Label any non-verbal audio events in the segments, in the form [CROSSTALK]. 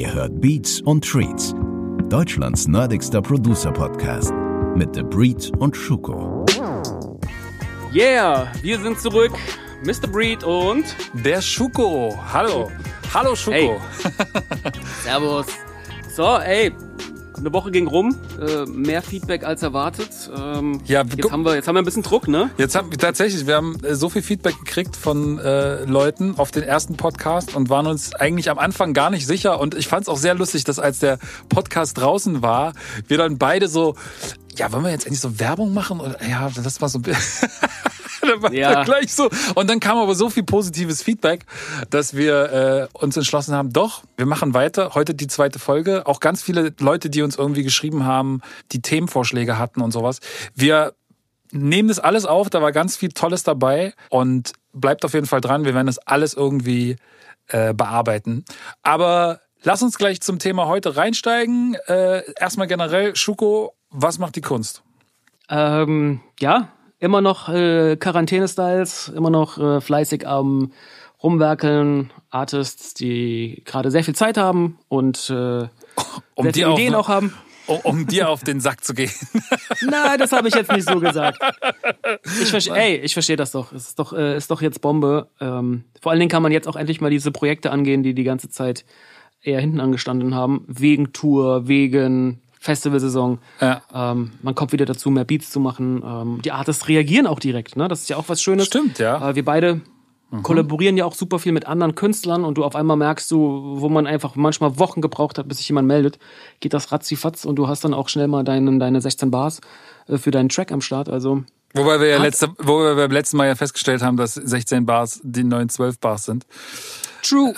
Ihr hört Beats und Treats, Deutschlands nerdigster Producer-Podcast mit The Breed und Schuko. Yeah, wir sind zurück. Mr. Breed und Der Schuko. Hallo. Hallo Schuko. Hey. [LAUGHS] [LAUGHS] Servus. So, ey, eine Woche ging rum, äh, mehr Feedback als erwartet. Ähm, Ja, jetzt haben wir jetzt haben wir ein bisschen Druck, ne? Jetzt haben wir tatsächlich, wir haben äh, so viel Feedback gekriegt von äh, Leuten auf den ersten Podcast und waren uns eigentlich am Anfang gar nicht sicher. Und ich fand es auch sehr lustig, dass als der Podcast draußen war, wir dann beide so, ja, wollen wir jetzt endlich so Werbung machen? Oder, ja, das war so. [LAUGHS] [LAUGHS] Dann war Ja. gleich so. Und dann kam aber so viel positives Feedback, dass wir äh, uns entschlossen haben, doch, wir machen weiter. Heute die zweite Folge. Auch ganz viele Leute, die uns irgendwie geschrieben haben, die Themenvorschläge hatten und sowas. Wir nehmen das alles auf, da war ganz viel Tolles dabei und bleibt auf jeden Fall dran. Wir werden das alles irgendwie äh, bearbeiten. Aber lass uns gleich zum Thema heute reinsteigen. Äh, erstmal generell, Schuko, was macht die Kunst? Ähm, ja, immer noch äh, Quarantäne-Styles, immer noch äh, fleißig am Rumwerkeln, Artists, die gerade sehr viel Zeit haben und äh, [LAUGHS] Um sehr dir viele auf- Ideen auch haben. Um, um dir auf den Sack zu gehen. [LAUGHS] Nein, das habe ich jetzt nicht so gesagt. Ich verstehe, ey, ich verstehe das doch. Es ist doch, äh, ist doch jetzt Bombe. Ähm, vor allen Dingen kann man jetzt auch endlich mal diese Projekte angehen, die die ganze Zeit eher hinten angestanden haben. Wegen Tour, wegen Festivalsaison. Ja. Ähm, man kommt wieder dazu, mehr Beats zu machen. Ähm, die Artists reagieren auch direkt. Ne? Das ist ja auch was Schönes. Stimmt, ja. Mhm. Äh, wir beide kollaborieren ja auch super viel mit anderen Künstlern und du auf einmal merkst du, wo man einfach manchmal Wochen gebraucht hat, bis sich jemand meldet, geht das ratzifatz und du hast dann auch schnell mal deinen, deine 16 Bars äh, für deinen Track am Start. Also Wobei wir ja letzte, wo wir beim letzten Mal ja festgestellt haben, dass 16 Bars die neuen 12 Bars sind. True.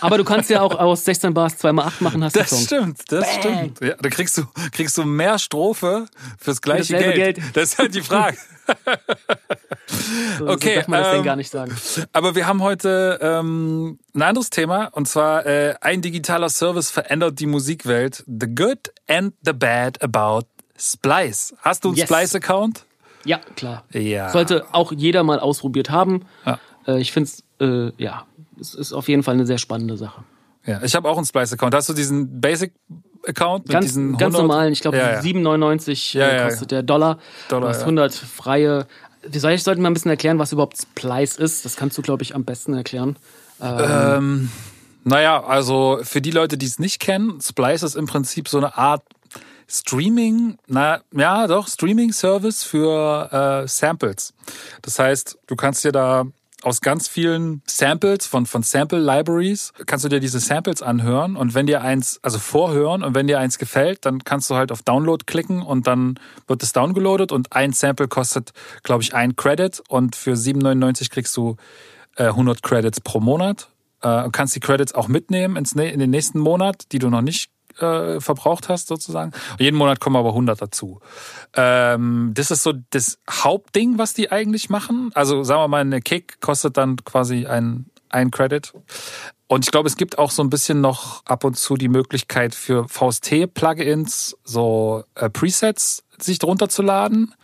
Aber du kannst ja auch aus 16 Bars 2x8 machen, hast du Das Song. stimmt, das Bang. stimmt. Ja, da kriegst du, kriegst du mehr Strophe fürs gleiche Geld. Geld. Das ist halt die Frage. So, Okay, so darf man das ähm, denn gar nicht sagen. Aber wir haben heute ähm, ein anderes Thema und zwar äh, ein digitaler Service verändert die Musikwelt. The good and the bad about Splice. Hast du einen Yes. Splice-Account? Ja, klar. Ja. Sollte auch jeder mal ausprobiert haben. Ja. Äh, ich finde es, äh, ja, es ist auf jeden Fall eine sehr spannende Sache. Ja, ich habe auch einen Splice-Account. Hast du diesen Basic-Account mit Ganz, diesen ganz 100? normalen, ich glaube Ja, ja. 7,99 Ja, äh, ja. kostet der Dollar. Dollar, du hast ja. 100 freie. Wir soll- ich sollte mal ein bisschen erklären, was überhaupt Splice ist. Das kannst du, glaube ich, am besten erklären. Ähm, naja, also für die Leute, die es nicht kennen, Splice ist im Prinzip so eine Art Streaming, na ja, doch, Streaming-Service für äh, Samples. Das heißt, du kannst dir da aus ganz vielen Samples von, von Sample-Libraries, kannst du dir diese Samples anhören und wenn dir eins, also vorhören und wenn dir eins gefällt, dann kannst du halt auf Download klicken und dann wird es downgeloadet und ein Sample kostet, glaube ich, ein Credit und für 7,99 kriegst du äh, 100 Credits pro Monat. Äh, und kannst die Credits auch mitnehmen ins, in den nächsten Monat, die du noch nicht äh, verbraucht hast sozusagen. Und jeden Monat kommen aber 100 dazu. Ähm, das ist so das Hauptding, was die eigentlich machen. Also sagen wir mal, eine Kick kostet dann quasi ein, ein Credit. Und ich glaube, es gibt auch so ein bisschen noch ab und zu die Möglichkeit für VST-Plugins so äh, Presets sich drunter zu laden.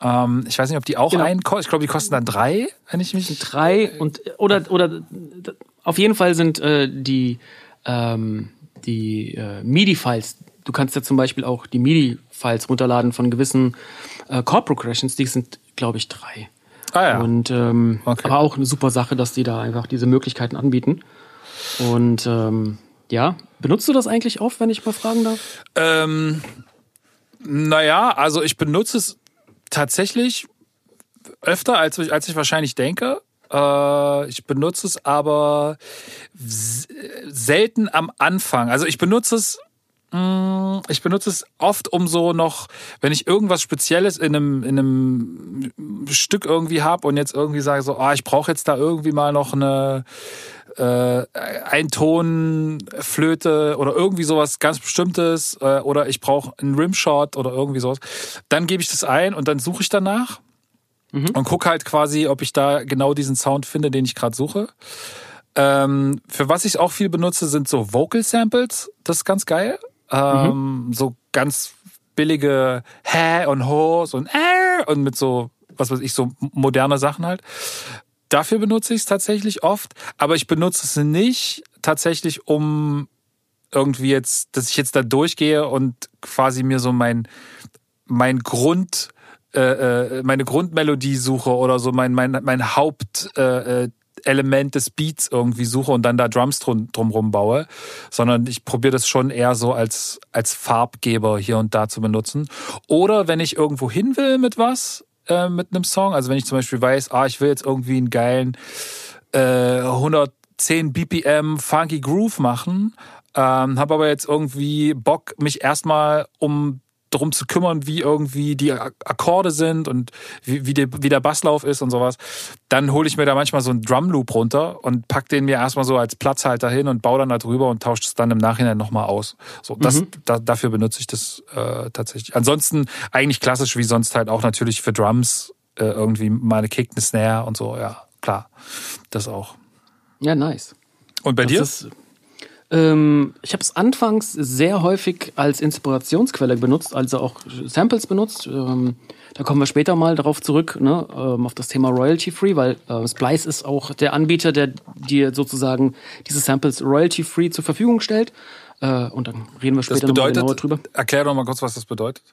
Ähm, ich weiß nicht, ob die auch Genau. einen kosten. Ich glaube, die kosten dann drei, wenn ich mich drei und oder oder auf jeden Fall sind äh, die ähm, die äh, MIDI-Files. Du kannst ja zum Beispiel auch die MIDI-Files runterladen von gewissen äh, Chord Progressions. Die sind, glaube ich, drei. Ah ja. Und ähm, Okay. aber auch eine super Sache, dass die da einfach diese Möglichkeiten anbieten. Und ähm, ja, benutzt du das eigentlich oft, wenn ich mal fragen darf? Ähm, naja, also ich benutze es tatsächlich öfter, als ich, als ich wahrscheinlich denke. Äh, ich benutze es aber selten am Anfang. Also ich benutze es mh, ich benutze es oft, um so noch, wenn ich irgendwas Spezielles in einem, in einem Stück irgendwie habe und jetzt irgendwie sage so, ah, ich brauche jetzt da irgendwie mal noch eine äh, Eintonflöte oder irgendwie sowas ganz Bestimmtes äh, oder ich brauche einen Rimshot oder irgendwie sowas, dann gebe ich das ein und dann suche ich danach und gucke halt quasi, ob ich da genau diesen Sound finde, den ich gerade suche. Ähm, für was ich auch viel benutze, sind so Vocal Samples. Das ist ganz geil. Ähm, So ganz billige Hä und Ho so ein Äh und mit so, was weiß ich, so moderne Sachen halt. Dafür benutze ich es tatsächlich oft, aber ich benutze es nicht tatsächlich, um irgendwie jetzt, dass ich jetzt da durchgehe und quasi mir so mein, mein Grund, äh, äh meine Grundmelodie suche oder so mein, mein, mein Haupt, äh, des Beats irgendwie suche und dann da Drums drum, drumrum baue, sondern ich probiere das schon eher so als, als Farbgeber hier und da zu benutzen. Oder wenn ich irgendwo hin will mit was, äh, mit einem Song, also wenn ich zum Beispiel weiß, ah, ich will jetzt irgendwie einen geilen äh, 110 BPM Funky Groove machen, ähm, habe aber jetzt irgendwie Bock, mich erstmal um darum zu kümmern, wie irgendwie die Akkorde sind und wie, wie, der, wie der Basslauf ist und sowas, dann hole ich mir da manchmal so einen Drumloop runter und pack den mir erstmal so als Platzhalter hin und baue dann da drüber und tausche es dann im Nachhinein nochmal aus. So, das, mhm. da, dafür benutze ich das äh, tatsächlich. Ansonsten eigentlich klassisch wie sonst halt auch natürlich für Drums äh, irgendwie mal eine Kick, eine Snare und so, ja, klar. Das auch. Ja, nice. Und bei das dir? Ist, ähm, ich habe es anfangs sehr häufig als Inspirationsquelle benutzt, also auch Samples benutzt. Ähm, da kommen wir später mal darauf zurück, ne, ähm, auf das Thema Royalty Free, weil äh, Splice ist auch der Anbieter, der dir sozusagen diese Samples Royalty Free zur Verfügung stellt. Äh, und dann reden wir später nochmal genauer drüber. Erklär doch mal kurz, was das bedeutet.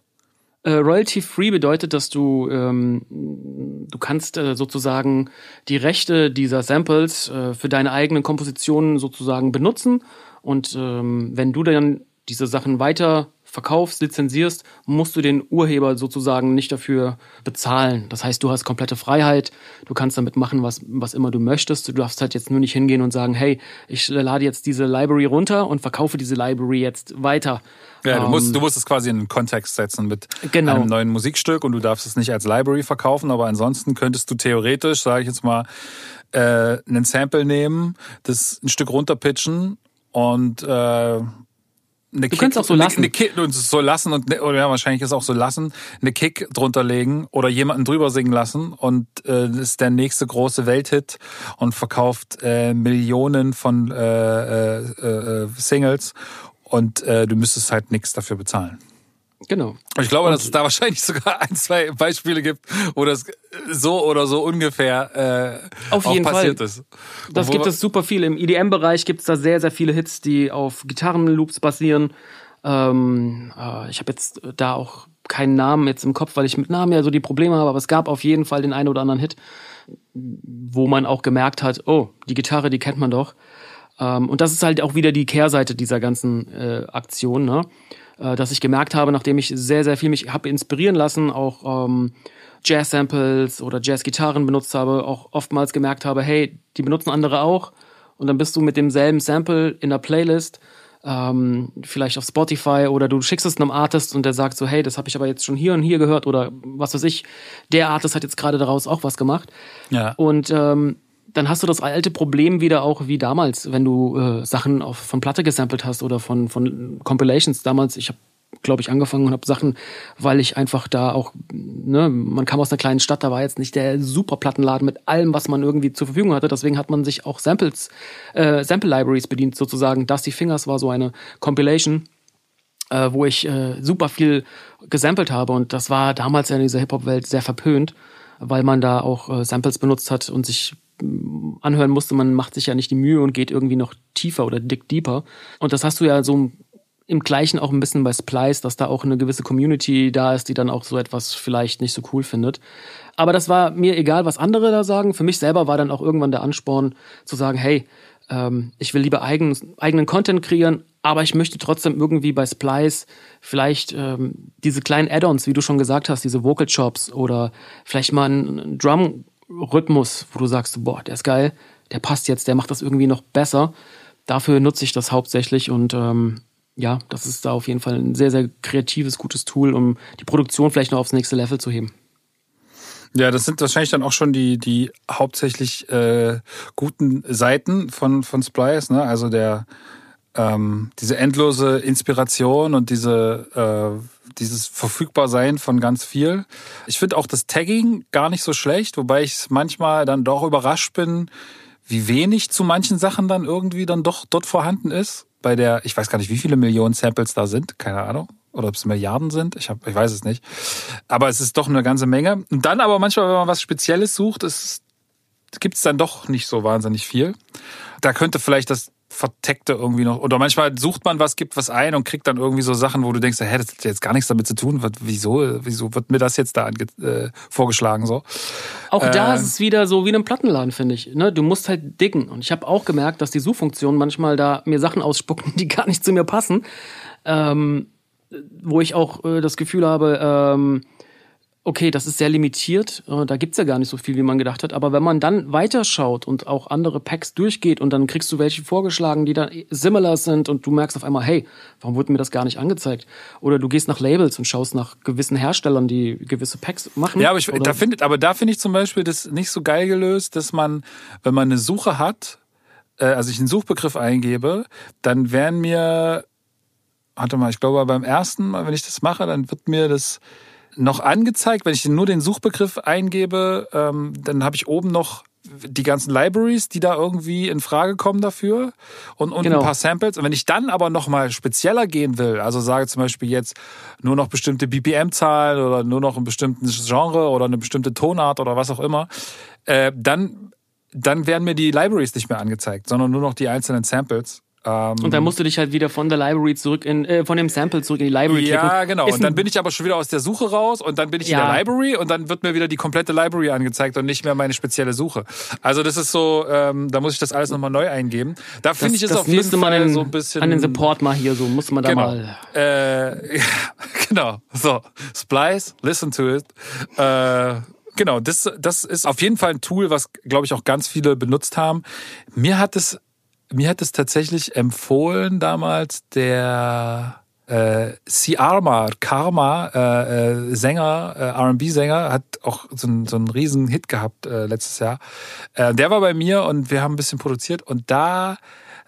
Äh, Royalty Free bedeutet, dass du ähm, du kannst äh, sozusagen die Rechte dieser Samples äh, für deine eigenen Kompositionen sozusagen benutzen und ähm, wenn du dann diese Sachen weiter verkaufst, lizenzierst, musst du den Urheber sozusagen nicht dafür bezahlen. Das heißt, du hast komplette Freiheit, du kannst damit machen, was, was immer du möchtest. Du darfst halt jetzt nur nicht hingehen und sagen, hey, ich lade jetzt diese Library runter und verkaufe diese Library jetzt weiter. Ja, du musst, ähm, du musst es quasi in einen Kontext setzen mit genau. einem neuen Musikstück und du darfst es nicht als Library verkaufen, aber ansonsten könntest du theoretisch, sage ich jetzt mal, äh, einen Sample nehmen, das ein Stück runterpitchen und äh, eine du Kick, auch so lassen. Eine, Kick, und so lassen und oder ja, wahrscheinlich ist auch so lassen, eine Kick drunter legen oder jemanden drüber singen lassen und äh, ist der nächste große Welthit und verkauft äh, Millionen von äh, äh, äh, Singles und äh, du müsstest halt nichts dafür bezahlen. Genau. Ich glaube, und dass es da wahrscheinlich sogar ein, zwei Beispiele gibt, wo das so oder so ungefähr äh, auf jeden passiert Fall. ist. Das Obwohl gibt es super viel. Im EDM-Bereich gibt es da sehr, sehr viele Hits, die auf Gitarrenloops basieren. Ähm, äh, ich habe jetzt da auch keinen Namen jetzt im Kopf, weil ich mit Namen ja so die Probleme habe, aber es gab auf jeden Fall den einen oder anderen Hit, wo man auch gemerkt hat, oh, die Gitarre, die kennt man doch. Ähm, und das ist halt auch wieder die Kehrseite dieser ganzen äh, Aktion, ne? äh, dass ich gemerkt habe, nachdem ich sehr, sehr viel mich habe inspirieren lassen, auch ähm, Jazz-Samples oder Jazz-Gitarren benutzt habe, auch oftmals gemerkt habe, hey, die benutzen andere auch. Und dann bist du mit demselben Sample in der Playlist, ähm, vielleicht auf Spotify oder du schickst es einem Artist und der sagt so, hey, das habe ich aber jetzt schon hier und hier gehört oder was weiß ich, der Artist hat jetzt gerade daraus auch was gemacht. Ja. Und ähm, dann hast du das alte Problem wieder auch wie damals, wenn du äh, Sachen auf, von Platte gesampelt hast oder von, von Compilations. Damals, ich habe, glaube ich, angefangen und habe Sachen, weil ich einfach da auch, ne, man kam aus einer kleinen Stadt, da war jetzt nicht der super Plattenladen mit allem, was man irgendwie zur Verfügung hatte. Deswegen hat man sich auch Samples, äh, Sample Libraries bedient, sozusagen. Dusty Fingers war so eine Compilation. Äh, wo ich äh, super viel gesampelt habe und das war damals ja in dieser Hip-Hop-Welt sehr verpönt, weil man da auch äh, Samples benutzt hat und sich anhören musste, man macht sich ja nicht die Mühe und geht irgendwie noch tiefer oder dick deeper. Und das hast du ja so im Gleichen auch ein bisschen bei Splice, dass da auch eine gewisse Community da ist, die dann auch so etwas vielleicht nicht so cool findet. Aber das war mir egal, was andere da sagen. Für mich selber war dann auch irgendwann der Ansporn zu sagen, hey, ähm, ich will lieber eigen, eigenen Content kreieren, aber ich möchte trotzdem irgendwie bei Splice vielleicht ähm, diese kleinen Add-ons, wie du schon gesagt hast, diese Vocal Chops oder vielleicht mal ein Drum Rhythmus, wo du sagst, boah, der ist geil, der passt jetzt, der macht das irgendwie noch besser. Dafür nutze ich das hauptsächlich und ähm, ja, das ist da auf jeden Fall ein sehr, sehr kreatives, gutes Tool, um die Produktion vielleicht noch aufs nächste Level zu heben. Ja, das sind wahrscheinlich dann auch schon die, die hauptsächlich äh, guten Seiten von, von Splice, ne? Also der ähm, diese endlose Inspiration und diese äh, dieses Verfügbarsein von ganz viel. Ich finde auch das Tagging gar nicht so schlecht, wobei ich manchmal dann doch überrascht bin, wie wenig zu manchen Sachen dann irgendwie dann doch dort vorhanden ist. Bei der, ich weiß gar nicht, wie viele Millionen Samples da sind, keine Ahnung. Oder ob es Milliarden sind, ich, hab, ich weiß es nicht. Aber es ist doch eine ganze Menge. Und dann aber manchmal, wenn man was Spezielles sucht, gibt es dann doch nicht so wahnsinnig viel. Da könnte vielleicht das verteckte irgendwie noch. Oder manchmal sucht man was, gibt was ein und kriegt dann irgendwie so Sachen, wo du denkst, hä, das hat jetzt gar nichts damit zu tun. Wieso, wieso wird mir das jetzt da äh, vorgeschlagen so? Auch äh, da ist es wieder so wie in einem Plattenladen, finde ich. Ne? Du musst halt dicken. Und ich habe auch gemerkt, dass die Suchfunktion manchmal da mir Sachen ausspucken, [LAUGHS] die gar nicht zu mir passen. Ähm, wo ich auch äh, das Gefühl habe, ähm, okay, das ist sehr limitiert, äh, da gibt's ja gar nicht so viel, wie man gedacht hat. Aber wenn man dann weiterschaut und auch andere Packs durchgeht und dann kriegst du welche vorgeschlagen, die dann similar sind und du merkst auf einmal, hey, warum wurde mir das gar nicht angezeigt? Oder du gehst nach Labels und schaust nach gewissen Herstellern, die gewisse Packs machen. Ja, aber, ich, da find, aber da finde ich zum Beispiel das nicht so geil gelöst, dass man, wenn man eine Suche hat, äh, also ich einen Suchbegriff eingebe, dann werden mir, warte mal, ich glaube beim ersten Mal, wenn ich das mache, dann wird mir das noch angezeigt. Wenn ich nur den Suchbegriff eingebe, ähm, dann habe ich oben noch die ganzen Libraries, die da irgendwie in Frage kommen dafür und, und genau. ein paar Samples. Und wenn ich dann aber noch mal spezieller gehen will, also sage zum Beispiel jetzt nur noch bestimmte BPM-Zahlen oder nur noch ein bestimmtes Genre oder eine bestimmte Tonart oder was auch immer, äh, dann, dann werden mir die Libraries nicht mehr angezeigt, sondern nur noch die einzelnen Samples. Ähm, und dann musst du dich halt wieder von der Library zurück in, äh, von dem Sample zurück in die Library klicken. Ja, genau. Ist und dann bin ich aber schon wieder aus der Suche raus und dann bin ich ja. in der Library und dann wird mir wieder die komplette Library angezeigt und nicht mehr meine spezielle Suche. Also das ist so, ähm, da muss ich das alles nochmal neu eingeben. Da finde ich es auf jeden Fall in, so ein bisschen. An den Support mal hier, so muss man da genau. mal. Äh, [LAUGHS] ja, genau. So. Splice, listen to it. Äh, Genau, das, das ist auf jeden Fall ein Tool, was, glaube ich, auch ganz viele benutzt haben. Mir hat es mir hat es tatsächlich empfohlen damals der äh, Siarma, Karma, äh, äh, Sänger, äh, R&B-Sänger, hat auch so, ein, so einen riesen Hit gehabt äh, letztes Jahr. Äh, der war bei mir und wir haben ein bisschen produziert und da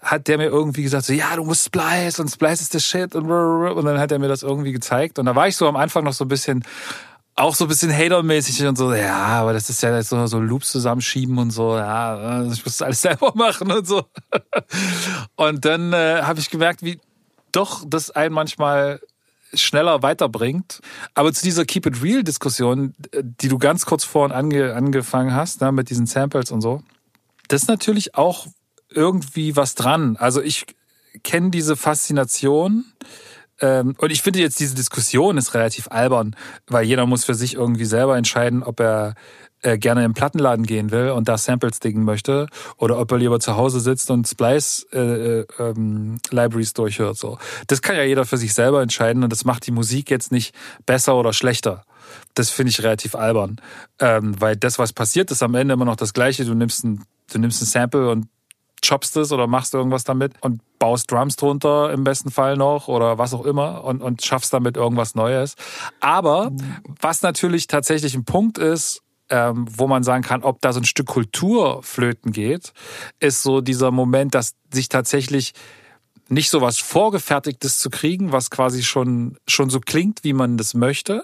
hat der mir irgendwie gesagt, so, ja, du musst Splice und Splice ist der Shit und, und dann hat er mir das irgendwie gezeigt und da war ich so am Anfang noch so ein bisschen auch so ein bisschen hatermäßig und so, ja, aber das ist ja so, so Loops zusammenschieben und so, ja, ich muss das alles [LAUGHS] selber machen und so. Und dann äh, habe ich gemerkt, wie doch das einen manchmal schneller weiterbringt. Aber zu dieser Keep It Real Diskussion, die du ganz kurz vorhin ange, angefangen hast, ne, mit diesen Samples und so, das ist natürlich auch irgendwie was dran. Also ich kenne diese Faszination ähm, und ich finde jetzt diese Diskussion ist relativ albern, weil jeder muss für sich irgendwie selber entscheiden, ob er äh, gerne im Plattenladen gehen will und da Samples dingen möchte oder ob er lieber zu Hause sitzt und Splice äh, äh, ähm, Libraries durchhört. So, das kann ja jeder für sich selber entscheiden und das macht die Musik jetzt nicht besser oder schlechter. Das finde ich relativ albern, ähm, weil das, was passiert, ist am Ende immer noch das Gleiche. Du nimmst ein, du nimmst ein Sample und choppst es oder machst irgendwas damit und baust Drums drunter im besten Fall noch oder was auch immer und, und schaffst damit irgendwas Neues. Aber was natürlich tatsächlich ein Punkt ist, ähm, wo man sagen kann, ob da so ein Stück Kultur flöten geht, ist so dieser Moment, dass sich tatsächlich nicht so was Vorgefertigtes zu kriegen, was quasi schon, schon so klingt, wie man das möchte,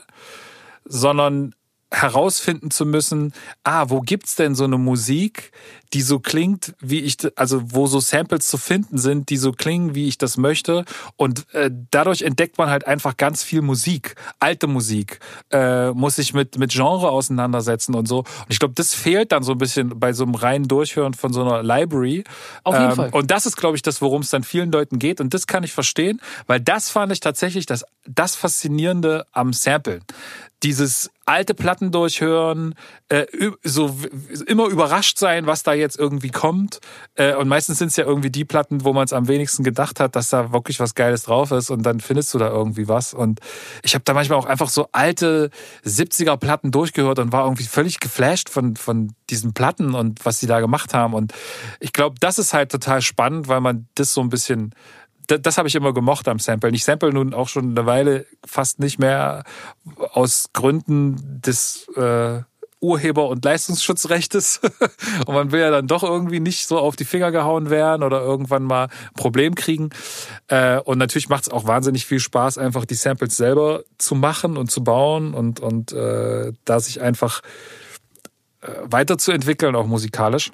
sondern herausfinden zu müssen, ah, wo gibt's denn so eine Musik, die so klingt, wie ich, also wo so Samples zu finden sind, die so klingen, wie ich das möchte. Und äh, dadurch entdeckt man halt einfach ganz viel Musik, alte Musik, äh, muss sich mit mit Genre auseinandersetzen und so. Und ich glaube, das fehlt dann so ein bisschen bei so einem reinen Durchhören von so einer Library. Auf jeden ähm, Fall. Und das ist, glaube ich, das, worum es dann vielen Leuten geht. Und das kann ich verstehen, weil das fand ich tatsächlich das das Faszinierende am Samplen dieses alte Platten durchhören, äh, so immer überrascht sein, was da jetzt irgendwie kommt. Äh, und meistens sind es ja irgendwie die Platten, wo man es am wenigsten gedacht hat, dass da wirklich was Geiles drauf ist und dann findest du da irgendwie was. Und ich habe da manchmal auch einfach so alte 70er Platten durchgehört und war irgendwie völlig geflasht von, von diesen Platten und was sie da gemacht haben. Und ich glaube, das ist halt total spannend, weil man das so ein bisschen das, das habe ich immer gemocht am Sample. Ich sample nun auch schon eine Weile fast nicht mehr aus Gründen des äh, Urheber- und Leistungsschutzrechtes. [LAUGHS] und man will ja dann doch irgendwie nicht so auf die Finger gehauen werden oder irgendwann mal ein Problem kriegen. Äh, und natürlich macht es auch wahnsinnig viel Spaß, einfach die Samples selber zu machen und zu bauen und, und äh, da sich einfach äh, weiterzuentwickeln, auch musikalisch.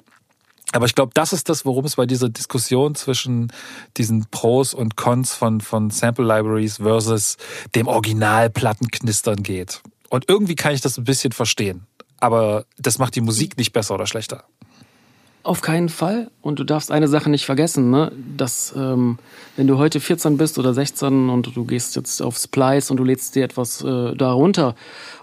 Aber ich glaube, das ist das, worum es bei dieser Diskussion zwischen diesen Pros und Cons von, von Sample Libraries versus dem Original Plattenknistern geht. Und irgendwie kann ich das ein bisschen verstehen. Aber das macht die Musik nicht besser oder schlechter. Auf keinen Fall. Und du darfst eine Sache nicht vergessen, ne? dass ähm, wenn du heute 14 bist oder 16 und du gehst jetzt auf Splice und du lädst dir etwas äh, da runter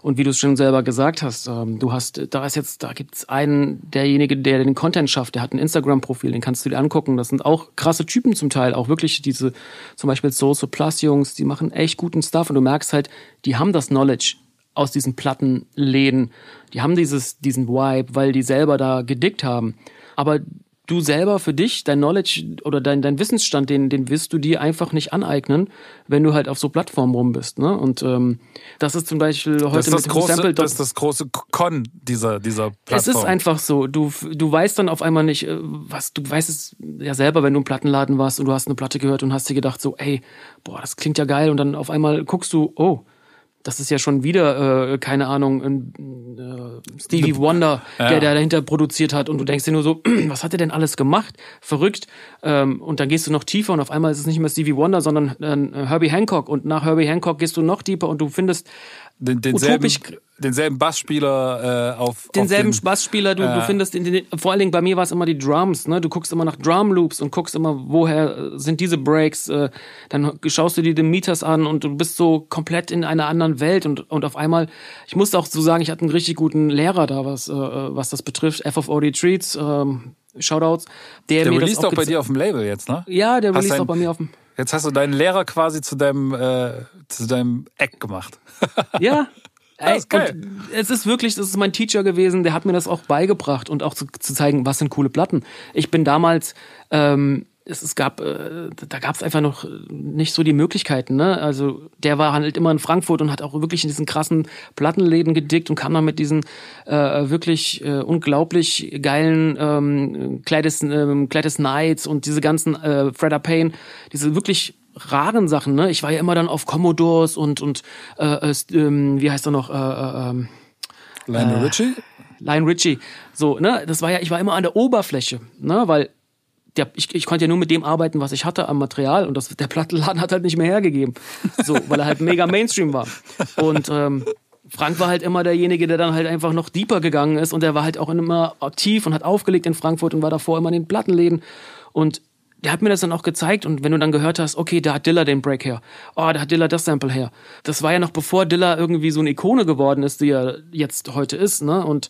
und wie du es schon selber gesagt hast, ähm, du hast, da ist jetzt, da gibt's einen, derjenige, der den Content schafft, der hat ein Instagram-Profil, den kannst du dir angucken. Das sind auch krasse Typen zum Teil, auch wirklich diese, zum Beispiel Soulso Plus Jungs, die machen echt guten Stuff und du merkst halt, die haben das Knowledge aus diesen Plattenläden. Die haben dieses, diesen Vibe, weil die selber da gedickt haben. Aber du selber für dich, dein Knowledge oder dein, dein Wissensstand, den, den wirst du dir einfach nicht aneignen, wenn du halt auf so Plattformen rum bist. Ne? Und ähm, das ist zum Beispiel heute das ist das mit große, Sample. Das ist das große Con dieser, dieser Plattform. Es ist einfach so. Du, du weißt dann auf einmal nicht, äh, was, du weißt es ja selber, wenn du im Plattenladen warst und du hast eine Platte gehört und hast dir gedacht so, ey, boah, das klingt ja geil. Und dann auf einmal guckst du, oh, das ist ja schon wieder, äh, keine Ahnung, äh, Stevie Wonder, Ja. der, der dahinter produziert hat. Und du denkst dir nur so, [CLEARS THROAT] was hat er denn alles gemacht? Verrückt. Ähm, und dann gehst du noch tiefer und auf einmal ist es nicht mehr Stevie Wonder, sondern äh, Herbie Hancock. Und nach Herbie Hancock gehst du noch tiefer und du findest den, denselben, denselben Bassspieler äh, auf denselben auf den, Bassspieler, du, du findest in den, vor allen Dingen bei mir war es immer die Drums, ne? Du guckst immer nach Drum Loops und guckst immer, woher äh, sind diese Breaks, äh, dann schaust du dir die Meters an und du bist so komplett in einer anderen Welt und, und auf einmal, ich muss auch so sagen, ich hatte einen richtig guten Lehrer da, was, äh, was das betrifft, FFOD Treats, ähm, Shoutouts, der, Der mir released das auch bei geze- dir auf dem Label jetzt, ne? Ja, der Hast released auch bei mir auf dem Jetzt hast du deinen Lehrer quasi zu deinem, äh, zu deinem Eck gemacht. [LAUGHS] Ja. Ey, ist es ist wirklich, das ist mein Teacher gewesen, der hat mir das auch beigebracht und auch zu, zu zeigen, was sind coole Platten. Ich bin damals, ähm, es, es gab, äh, da gab es einfach noch nicht so die Möglichkeiten. Ne? Also der war halt immer in Frankfurt und hat auch wirklich in diesen krassen Plattenläden gedickt und kam dann mit diesen äh, wirklich äh, unglaublich geilen ähm, Gladys, ähm, Gladys Knights und diese ganzen äh, Fredda Payne, diese wirklich raren Sachen, ne? Ich war ja immer dann auf Commodores und und äh, äh, ähm, wie heißt er noch äh, äh, ähm, Lionel Richie? Lion Richie. So, ne? Das war ja, ich war immer an der Oberfläche, ne? Weil der, ich, ich konnte ja nur mit dem arbeiten, was ich hatte am Material und das, der Plattenladen hat halt nicht mehr hergegeben. So, weil er halt mega Mainstream war. Und ähm, Frank war halt immer derjenige, der dann halt einfach noch deeper gegangen ist und der war halt auch immer aktiv und hat aufgelegt in Frankfurt und war davor immer in den Plattenläden. Und der hat mir das dann auch gezeigt und wenn du dann gehört hast, okay, da hat Dilla den Break her, oh, da hat Dilla das Sample her. Das war ja noch bevor Dilla irgendwie so eine Ikone geworden ist, die er jetzt heute ist, ne? Und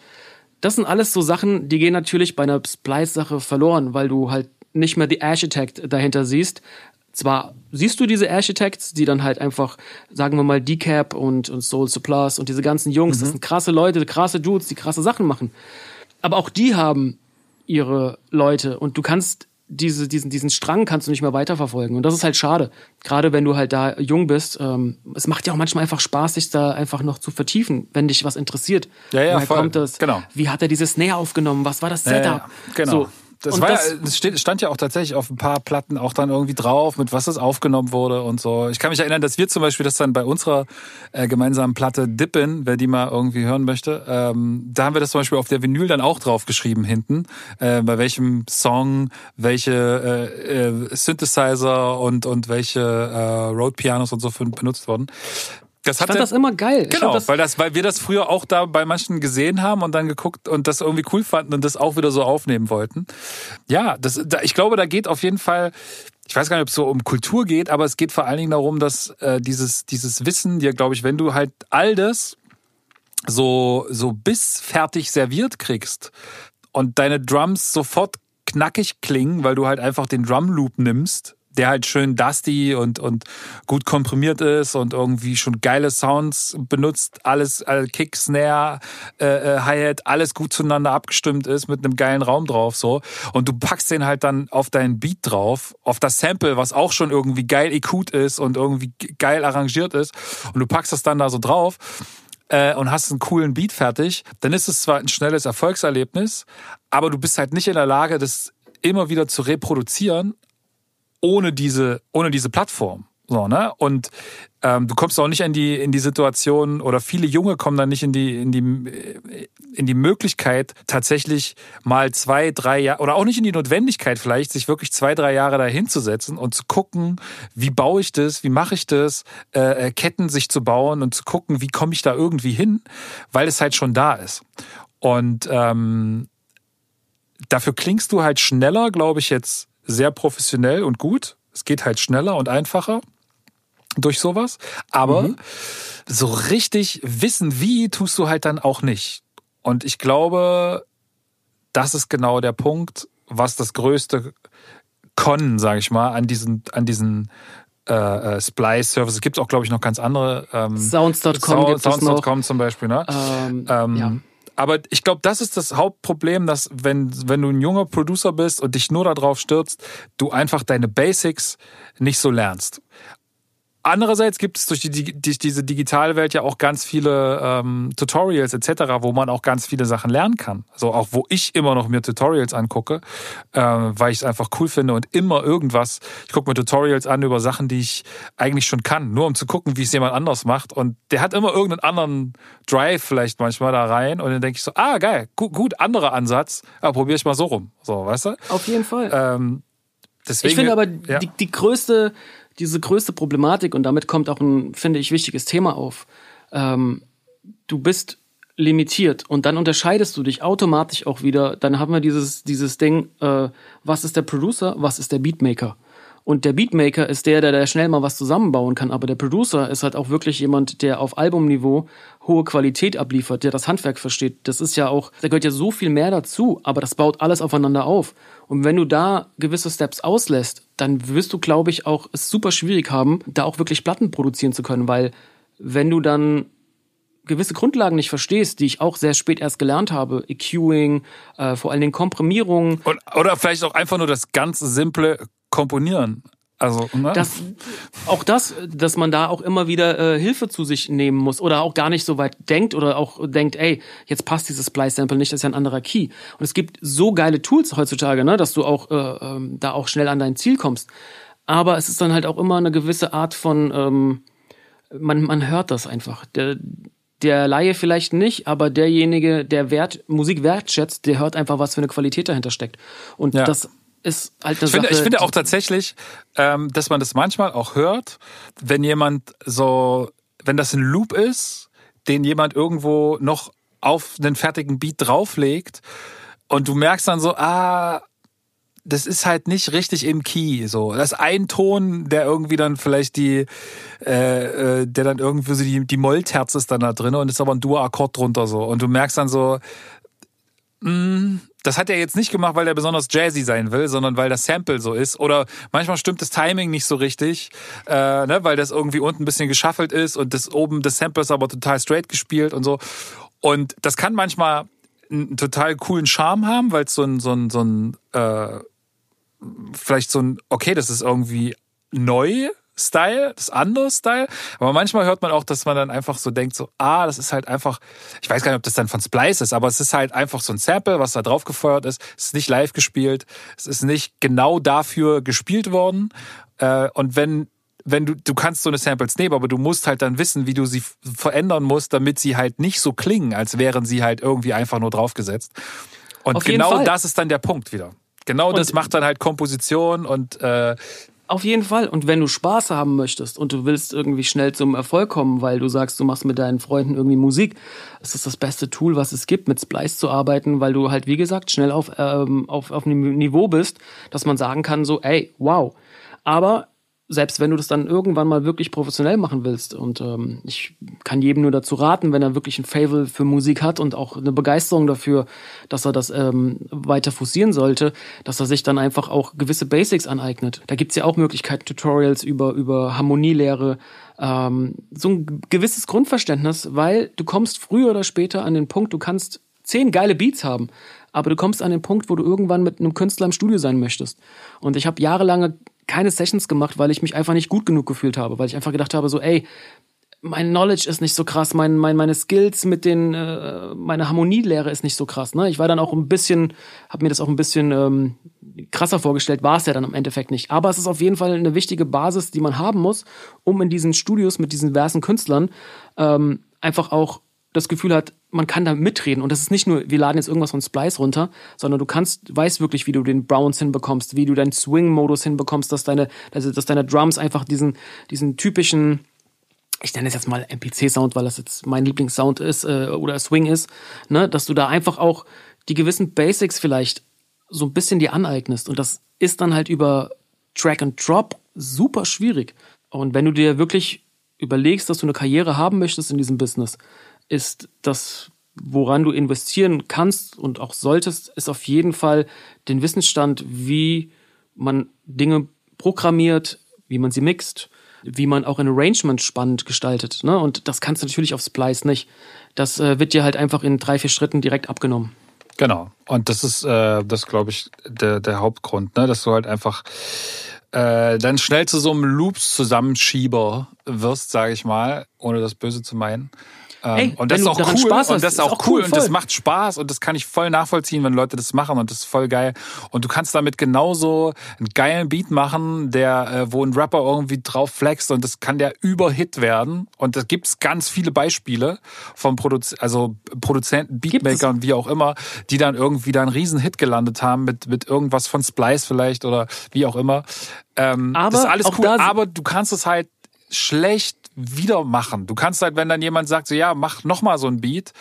das sind alles so Sachen, die gehen natürlich bei einer Splice-Sache verloren, weil du halt nicht mehr die Architect dahinter siehst. Zwar siehst du diese Architects, die dann halt einfach, sagen wir mal, Decap und, und Soul Supplies und diese ganzen Jungs, das sind krasse Leute, krasse Dudes, die krasse Sachen machen. Aber auch die haben ihre Leute und du kannst diese, diesen, diesen Strang kannst du nicht mehr weiterverfolgen. Und das ist halt schade. Gerade wenn du halt da jung bist. Ähm, es macht ja auch manchmal einfach Spaß, sich da einfach noch zu vertiefen, wenn dich was interessiert. Ja, ja, Woher voll. kommt das? Genau. Wie hat er diese Snare aufgenommen? Was war das Ja, Setup? ja, genau. So. Das, war das- das steht, stand ja auch tatsächlich auf ein paar Platten auch dann irgendwie drauf, mit was es aufgenommen wurde und so. Ich kann mich erinnern, dass wir zum Beispiel das dann bei unserer äh, gemeinsamen Platte Dippin, wer die mal irgendwie hören möchte, ähm, da haben wir das zum Beispiel auf der Vinyl dann auch drauf geschrieben hinten, äh, bei welchem Song, welche äh, äh, Synthesizer und, und welche äh, Road Pianos und so für, benutzt wurden. Das Ich hat fand der- das immer geil. Ich Genau, das, weil das, weil wir das früher auch da bei manchen gesehen haben und dann geguckt und das irgendwie cool fanden und das auch wieder so aufnehmen wollten. Ja, das, da, ich glaube, da geht auf jeden Fall, ich weiß gar nicht, ob es so um Kultur geht, aber es geht vor allen Dingen darum, dass äh, dieses, dieses Wissen dir, glaube ich, wenn du halt all das so, so bissfertig serviert kriegst und deine Drums sofort knackig klingen, weil du halt einfach den Drum Loop nimmst, der halt schön dusty und, und gut komprimiert ist und irgendwie schon geile Sounds benutzt, alles, äh, Kick, Snare, äh, äh, Hi-Hat, alles gut zueinander abgestimmt ist mit einem geilen Raum drauf, so. Und du packst den halt dann auf deinen Beat drauf, auf das Sample, was auch schon irgendwie geil EQt ist und irgendwie geil arrangiert ist. Und du packst das dann da so drauf äh, und hast einen coolen Beat fertig, dann ist es zwar ein schnelles Erfolgserlebnis, aber du bist halt nicht in der Lage, das immer wieder zu reproduzieren, ohne diese, ohne diese Plattform. So, ne? Und ähm, du kommst auch nicht in die, in die Situation, oder viele Junge kommen dann nicht in die, in die, in die Möglichkeit, tatsächlich mal zwei, drei Jahre, oder auch nicht in die Notwendigkeit vielleicht, sich wirklich zwei, drei Jahre da hinzusetzen und zu gucken, wie baue ich das, wie mache ich das, äh, äh, Ketten sich zu bauen und zu gucken, wie komme ich da irgendwie hin, weil es halt schon da ist. Und ähm, dafür klingst du halt schneller, glaube ich, jetzt sehr professionell und gut. Es geht halt schneller und einfacher durch sowas. Aber mhm. so richtig wissen, wie, tust du halt dann auch nicht. Und ich glaube, das ist genau der Punkt, was das größte Con, sage ich mal, an diesen, an diesen äh, äh, Splice-Services. Es gibt auch, glaube ich, noch ganz andere. Ähm, Sounds.com Sounds, Sounds.com zum Beispiel. Ne? Ähm, ähm, ja. Aber ich glaube, das ist das Hauptproblem, dass wenn, wenn du ein junger Producer bist und dich nur darauf stürzt, du einfach deine Basics nicht so lernst. Andererseits gibt es durch, die, durch diese Digitalwelt ja auch ganz viele ähm, Tutorials etc., wo man auch ganz viele Sachen lernen kann. So auch wo ich immer noch mir Tutorials angucke, äh, weil ich es einfach cool finde und immer irgendwas. Ich gucke mir Tutorials an über Sachen, die ich eigentlich schon kann, nur um zu gucken, wie es jemand anders macht. Und der hat immer irgendeinen anderen Drive vielleicht manchmal da rein und dann denke ich so, ah geil, gut, gut anderer Ansatz, aber probiere ich mal so rum. So, weißt du? Auf jeden Fall. Ähm, deswegen, ich finde aber ja. die, die größte diese größte Problematik und damit kommt auch ein, finde ich, wichtiges Thema auf. Ähm, du bist limitiert und dann unterscheidest du dich automatisch auch wieder. Dann haben wir dieses, dieses Ding, äh, was ist der Producer, was ist der Beatmaker? Und der Beatmaker ist der, der da schnell mal was zusammenbauen kann. Aber der Producer ist halt auch wirklich jemand, der auf Albumniveau hohe Qualität abliefert, der das Handwerk versteht. Das ist ja auch, da gehört ja so viel mehr dazu, aber das baut alles aufeinander auf. Und wenn du da gewisse Steps auslässt, dann wirst du, glaube ich, auch es super schwierig haben, da auch wirklich Platten produzieren zu können, weil wenn du dann gewisse Grundlagen nicht verstehst, die ich auch sehr spät erst gelernt habe, EQing, äh, vor allen Dingen Komprimierung. oder vielleicht auch einfach nur das ganz simple Komponieren. Also, ne? das, auch das, dass man da auch immer wieder äh, Hilfe zu sich nehmen muss oder auch gar nicht so weit denkt oder auch denkt, ey, jetzt passt dieses Splice-Sample nicht, das ist ja ein anderer Key. Und es gibt so geile Tools heutzutage, ne, dass du auch äh, ähm, da auch schnell an dein Ziel kommst. Aber es ist dann halt auch immer eine gewisse Art von, ähm, man, man hört das einfach. Der, der Laie vielleicht nicht, aber derjenige, der Wert, Musik wertschätzt, der hört einfach, was für eine Qualität dahinter steckt. Und ja. das ist halt eine ich finde, Sache. Ich finde auch tatsächlich, ähm, dass man das manchmal auch hört, wenn jemand so, wenn das ein Loop ist, den jemand irgendwo noch auf einen fertigen Beat drauflegt und du merkst dann so, ah, das ist halt nicht richtig im Key. So, das ist ein Ton, der irgendwie dann vielleicht die, äh, äh der dann irgendwie so die, die Mollterz ist dann da drin und ist aber ein Dur-Akkord drunter so. Und du merkst dann so, mh, mm, das hat er jetzt nicht gemacht, weil er besonders jazzy sein will, sondern weil das Sample so ist. Oder manchmal stimmt das Timing nicht so richtig, äh, ne, weil das irgendwie unten ein bisschen geschaffelt ist und das oben das Sample ist aber total straight gespielt und so. Und das kann manchmal einen total coolen Charme haben, weil es so ein, so ein, so ein äh, vielleicht so ein, okay, das ist irgendwie neu, Style, das andere Style. Aber manchmal hört man auch, dass man dann einfach so denkt, so, ah, das ist halt einfach, ich weiß gar nicht, ob das dann von Splice ist, aber es ist halt einfach so ein Sample, was da drauf gefeuert ist. Es ist nicht live gespielt. Es ist nicht genau dafür gespielt worden. Äh, und wenn wenn du, du kannst so eine Samples nehmen, aber du musst halt dann wissen, wie du sie verändern musst, damit sie halt nicht so klingen, als wären sie halt irgendwie einfach nur draufgesetzt. Und genau das ist dann der Punkt wieder. Genau und das macht dann halt Komposition und äh, auf jeden Fall. Und wenn du Spaß haben möchtest und du willst irgendwie schnell zum Erfolg kommen, weil du sagst, du machst mit deinen Freunden irgendwie Musik, ist das das beste Tool, was es gibt, mit Splice zu arbeiten, weil du halt, wie gesagt, schnell auf, ähm, auf, auf einem Niveau bist, dass man sagen kann, so, ey, wow. Aber selbst wenn du das dann irgendwann mal wirklich professionell machen willst. Und ähm, ich kann jedem nur dazu raten, wenn er wirklich ein Fable für Musik hat und auch eine Begeisterung dafür, dass er das ähm, weiter forcieren sollte, dass er sich dann einfach auch gewisse Basics aneignet. Da gibt's ja auch Möglichkeiten, Tutorials über, über Harmonielehre, ähm, so ein gewisses Grundverständnis, weil du kommst früher oder später an den Punkt, du kannst zehn geile Beats haben, aber du kommst an den Punkt, wo du irgendwann mit einem Künstler im Studio sein möchtest. Und ich habe jahrelange keine Sessions gemacht, weil ich mich einfach nicht gut genug gefühlt habe, weil ich einfach gedacht habe, so, ey, mein Knowledge ist nicht so krass, mein, mein, meine Skills mit den, äh, meine Harmonielehre ist nicht so krass. Ne? Ich war dann auch ein bisschen, habe mir das auch ein bisschen ähm, krasser vorgestellt, war es ja dann im Endeffekt nicht. Aber es ist auf jeden Fall eine wichtige Basis, die man haben muss, um in diesen Studios mit diesen diversen Künstlern ähm, einfach auch das Gefühl hat, man kann da mitreden. Und das ist nicht nur, wir laden jetzt irgendwas von Splice runter, sondern du kannst, weißt wirklich, wie du den Browns hinbekommst, wie du deinen Swing-Modus hinbekommst, dass deine, also, dass deine Drums einfach diesen, diesen typischen, ich nenne es jetzt mal MPC-Sound, weil das jetzt mein Lieblingssound ist, äh, oder Swing ist, ne, dass du da einfach auch die gewissen Basics vielleicht so ein bisschen dir aneignest. Und das ist dann halt über Track and Drop super schwierig. Und wenn du dir wirklich überlegst, dass du eine Karriere haben möchtest in diesem Business, ist das, woran du investieren kannst und auch solltest, ist auf jeden Fall den Wissensstand, wie man Dinge programmiert, wie man sie mixt, wie man auch ein Arrangement spannend gestaltet. Ne? Und das kannst du natürlich auf Splice nicht. Das äh, wird dir halt einfach in drei, vier Schritten direkt abgenommen. Genau. Und das ist, äh, das glaube ich, der, der Hauptgrund, ne? dass du halt einfach äh, dann schnell zu so einem Loops-Zusammenschieber wirst, sage ich mal, ohne das Böse zu meinen. Ähm, Ey, und das wenn ist du auch daran cool Spaß hast, und das ist ist auch auch cool cool, und das macht Spaß und das kann ich voll nachvollziehen, wenn Leute das machen und das ist voll geil. Und du kannst damit genauso einen geilen Beat machen, der äh, wo ein Rapper irgendwie drauf flext und das kann der Überhit werden. Und da gibt's ganz viele Beispiele von Produz also Produzenten, Beatmakern, wie auch immer, die dann irgendwie da einen riesen Hit gelandet haben mit mit irgendwas von Splice vielleicht oder wie auch immer. Ähm, Aber das ist alles auch cool, aber du kannst es halt schlecht wieder machen. Du kannst halt, wenn dann jemand sagt, so ja, mach noch mal so ein Beat,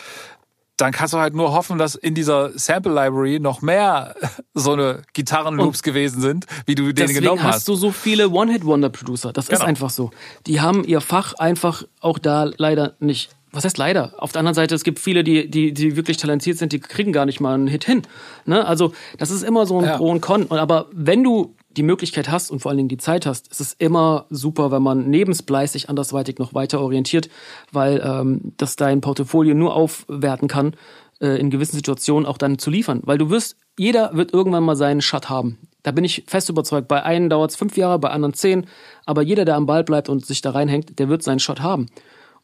dann kannst du halt nur hoffen, dass in dieser Sample Library noch mehr [LAUGHS] so eine Gitarrenloops gewesen sind, wie du den genommen hast hast. du so viele One-Hit-Wonder-Producer. Das ist Genau. einfach so. Die haben ihr Fach einfach auch da leider nicht. Was heißt leider? Auf der anderen Seite, es gibt viele, die, die, die wirklich talentiert sind, die kriegen gar nicht mal einen Hit hin. Ne? Also, das ist immer so ein Ja. Pro und Con. Aber wenn du die Möglichkeit hast und vor allen Dingen die Zeit hast, ist es immer super, wenn man neben Splice sich andersweitig noch weiter orientiert, weil ähm, das dein Portfolio nur aufwerten kann, äh, in gewissen Situationen auch dann zu liefern. Weil du wirst, jeder wird irgendwann mal seinen Shut haben. Da bin ich fest überzeugt. Bei einen dauert es fünf Jahre, bei anderen zehn. Aber jeder, der am Ball bleibt und sich da reinhängt, der wird seinen Shot haben.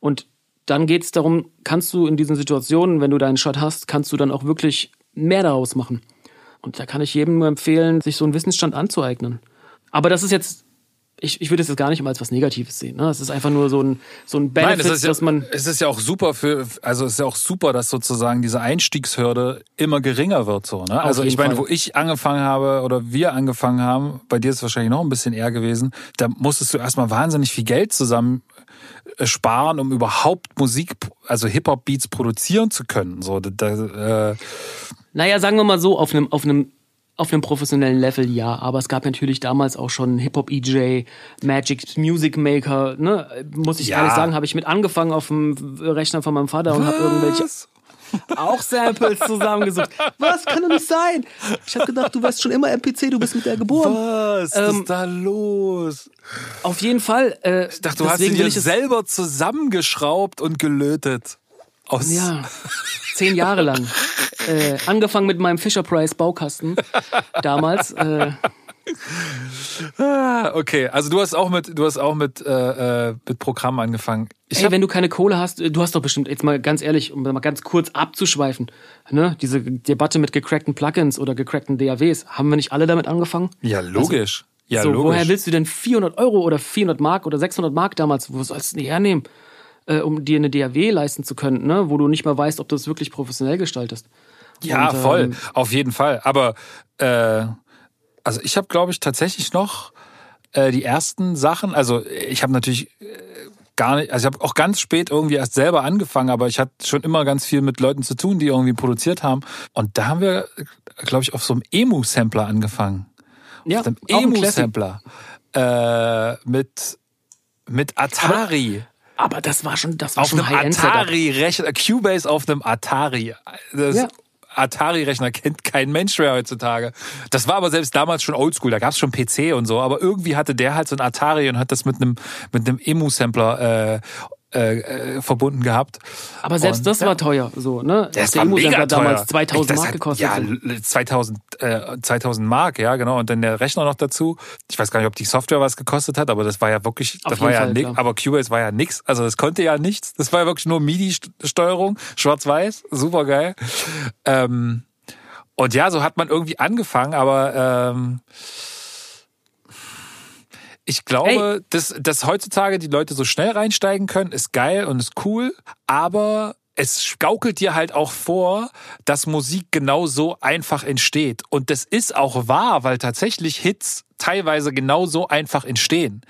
Und dann geht es darum, kannst du in diesen Situationen, wenn du deinen Shot hast, kannst du dann auch wirklich mehr daraus machen. Und da kann ich jedem nur empfehlen, sich so einen Wissensstand anzueignen. Aber das ist jetzt, ich, ich würde es jetzt gar nicht mal als was Negatives sehen. Ne? Es ist einfach nur so ein, so ein Benefit, Nein, es ist, ja, dass man. es ist ja auch super für, also es ist ja auch super, dass sozusagen diese Einstiegshürde immer geringer wird, so, ne? Also ich meine, Fall. wo ich angefangen habe oder wir angefangen haben, bei dir ist es wahrscheinlich noch ein bisschen eher gewesen, da musstest du erstmal wahnsinnig viel Geld zusammen sparen, um überhaupt Musik, also Hip-Hop-Beats produzieren zu können, so, da, da, äh, Naja, sagen wir mal so, auf einem, auf einem, auf einem professionellen Level ja, aber es gab natürlich damals auch schon Hip-Hop-EJ, Magic Music Maker, ne? Muss ich Ja. ehrlich sagen, habe ich mit angefangen auf dem Rechner von meinem Vater und habe irgendwelche Was? Auch Samples zusammengesucht. Was kann doch nicht sein? Ich habe gedacht, du wärst schon immer MPC, du bist mit der geboren. Was Ähm, ist da los? Auf jeden Fall. Äh, Ich dachte, du hast ihn dir selber zusammengeschraubt und gelötet. Aus Ja, zehn Jahre lang. [LAUGHS] Äh, angefangen mit meinem Fisher Price Baukasten damals. Äh, [LAUGHS] Ah, okay, also du hast auch mit, du hast auch mit, äh, äh, mit Programm angefangen. Ich ey, wenn du keine Kohle hast, äh, du hast doch bestimmt, jetzt mal ganz ehrlich, um mal ganz kurz abzuschweifen, ne? diese Debatte mit gecrackten Plugins oder gecrackten DAWs, haben wir nicht alle damit angefangen? ja, logisch. ja, so, logisch. woher willst du denn 400 Euro oder 400 Mark oder 600 Mark damals, wo sollst du die hernehmen, äh, um dir eine DAW leisten zu können, ne? wo du nicht mal weißt, ob du es wirklich professionell gestaltest? ja, Und, voll, ähm, auf jeden Fall. Aber äh, also ich habe, glaube ich, tatsächlich noch äh, die ersten Sachen. Also ich habe natürlich äh, gar nicht, also ich habe auch ganz spät irgendwie erst selber angefangen, aber ich hatte schon immer ganz viel mit Leuten zu tun, die irgendwie produziert haben. Und da haben wir, glaube ich, auf so einem Emu-Sampler angefangen. Ja, auf dem auch ein Classic. Emu-Sampler. Äh, mit, mit Atari. Aber das war schon, das war auf schon einem High-End-Setup. Atari-Rechner, Cubase auf einem Atari. Das Ja. Atari-Rechner kennt kein Mensch mehr heutzutage. Das war aber selbst damals schon oldschool, da gab's schon PC und so, aber irgendwie hatte der halt so ein Atari und hat das mit einem mit einem Emu-Sampler äh, äh, äh, verbunden gehabt. Aber selbst Und, das ja. war teuer, so, ne? Das der war Emu-Sampler mega teuer. damals 2000 Das Mark hat- gekostet. Ja, 2000, äh, 2000 Mark, ja, genau. Und dann der Rechner noch dazu. Ich weiß gar nicht, ob die Software was gekostet hat, aber das war ja wirklich, Auf das war jeden ja Fall, nix, aber Cubase war ja nix. Also das konnte ja nichts. Das war ja wirklich nur MIDI-Steuerung, schwarz-weiß, super geil. Ähm, und ja, so hat man irgendwie angefangen, aber ähm, ich glaube, dass, dass heutzutage die Leute so schnell reinsteigen können, ist geil und ist cool, aber es gaukelt dir halt auch vor, dass Musik genau so einfach entsteht. Und das ist auch wahr, weil tatsächlich Hits teilweise genau so einfach entstehen.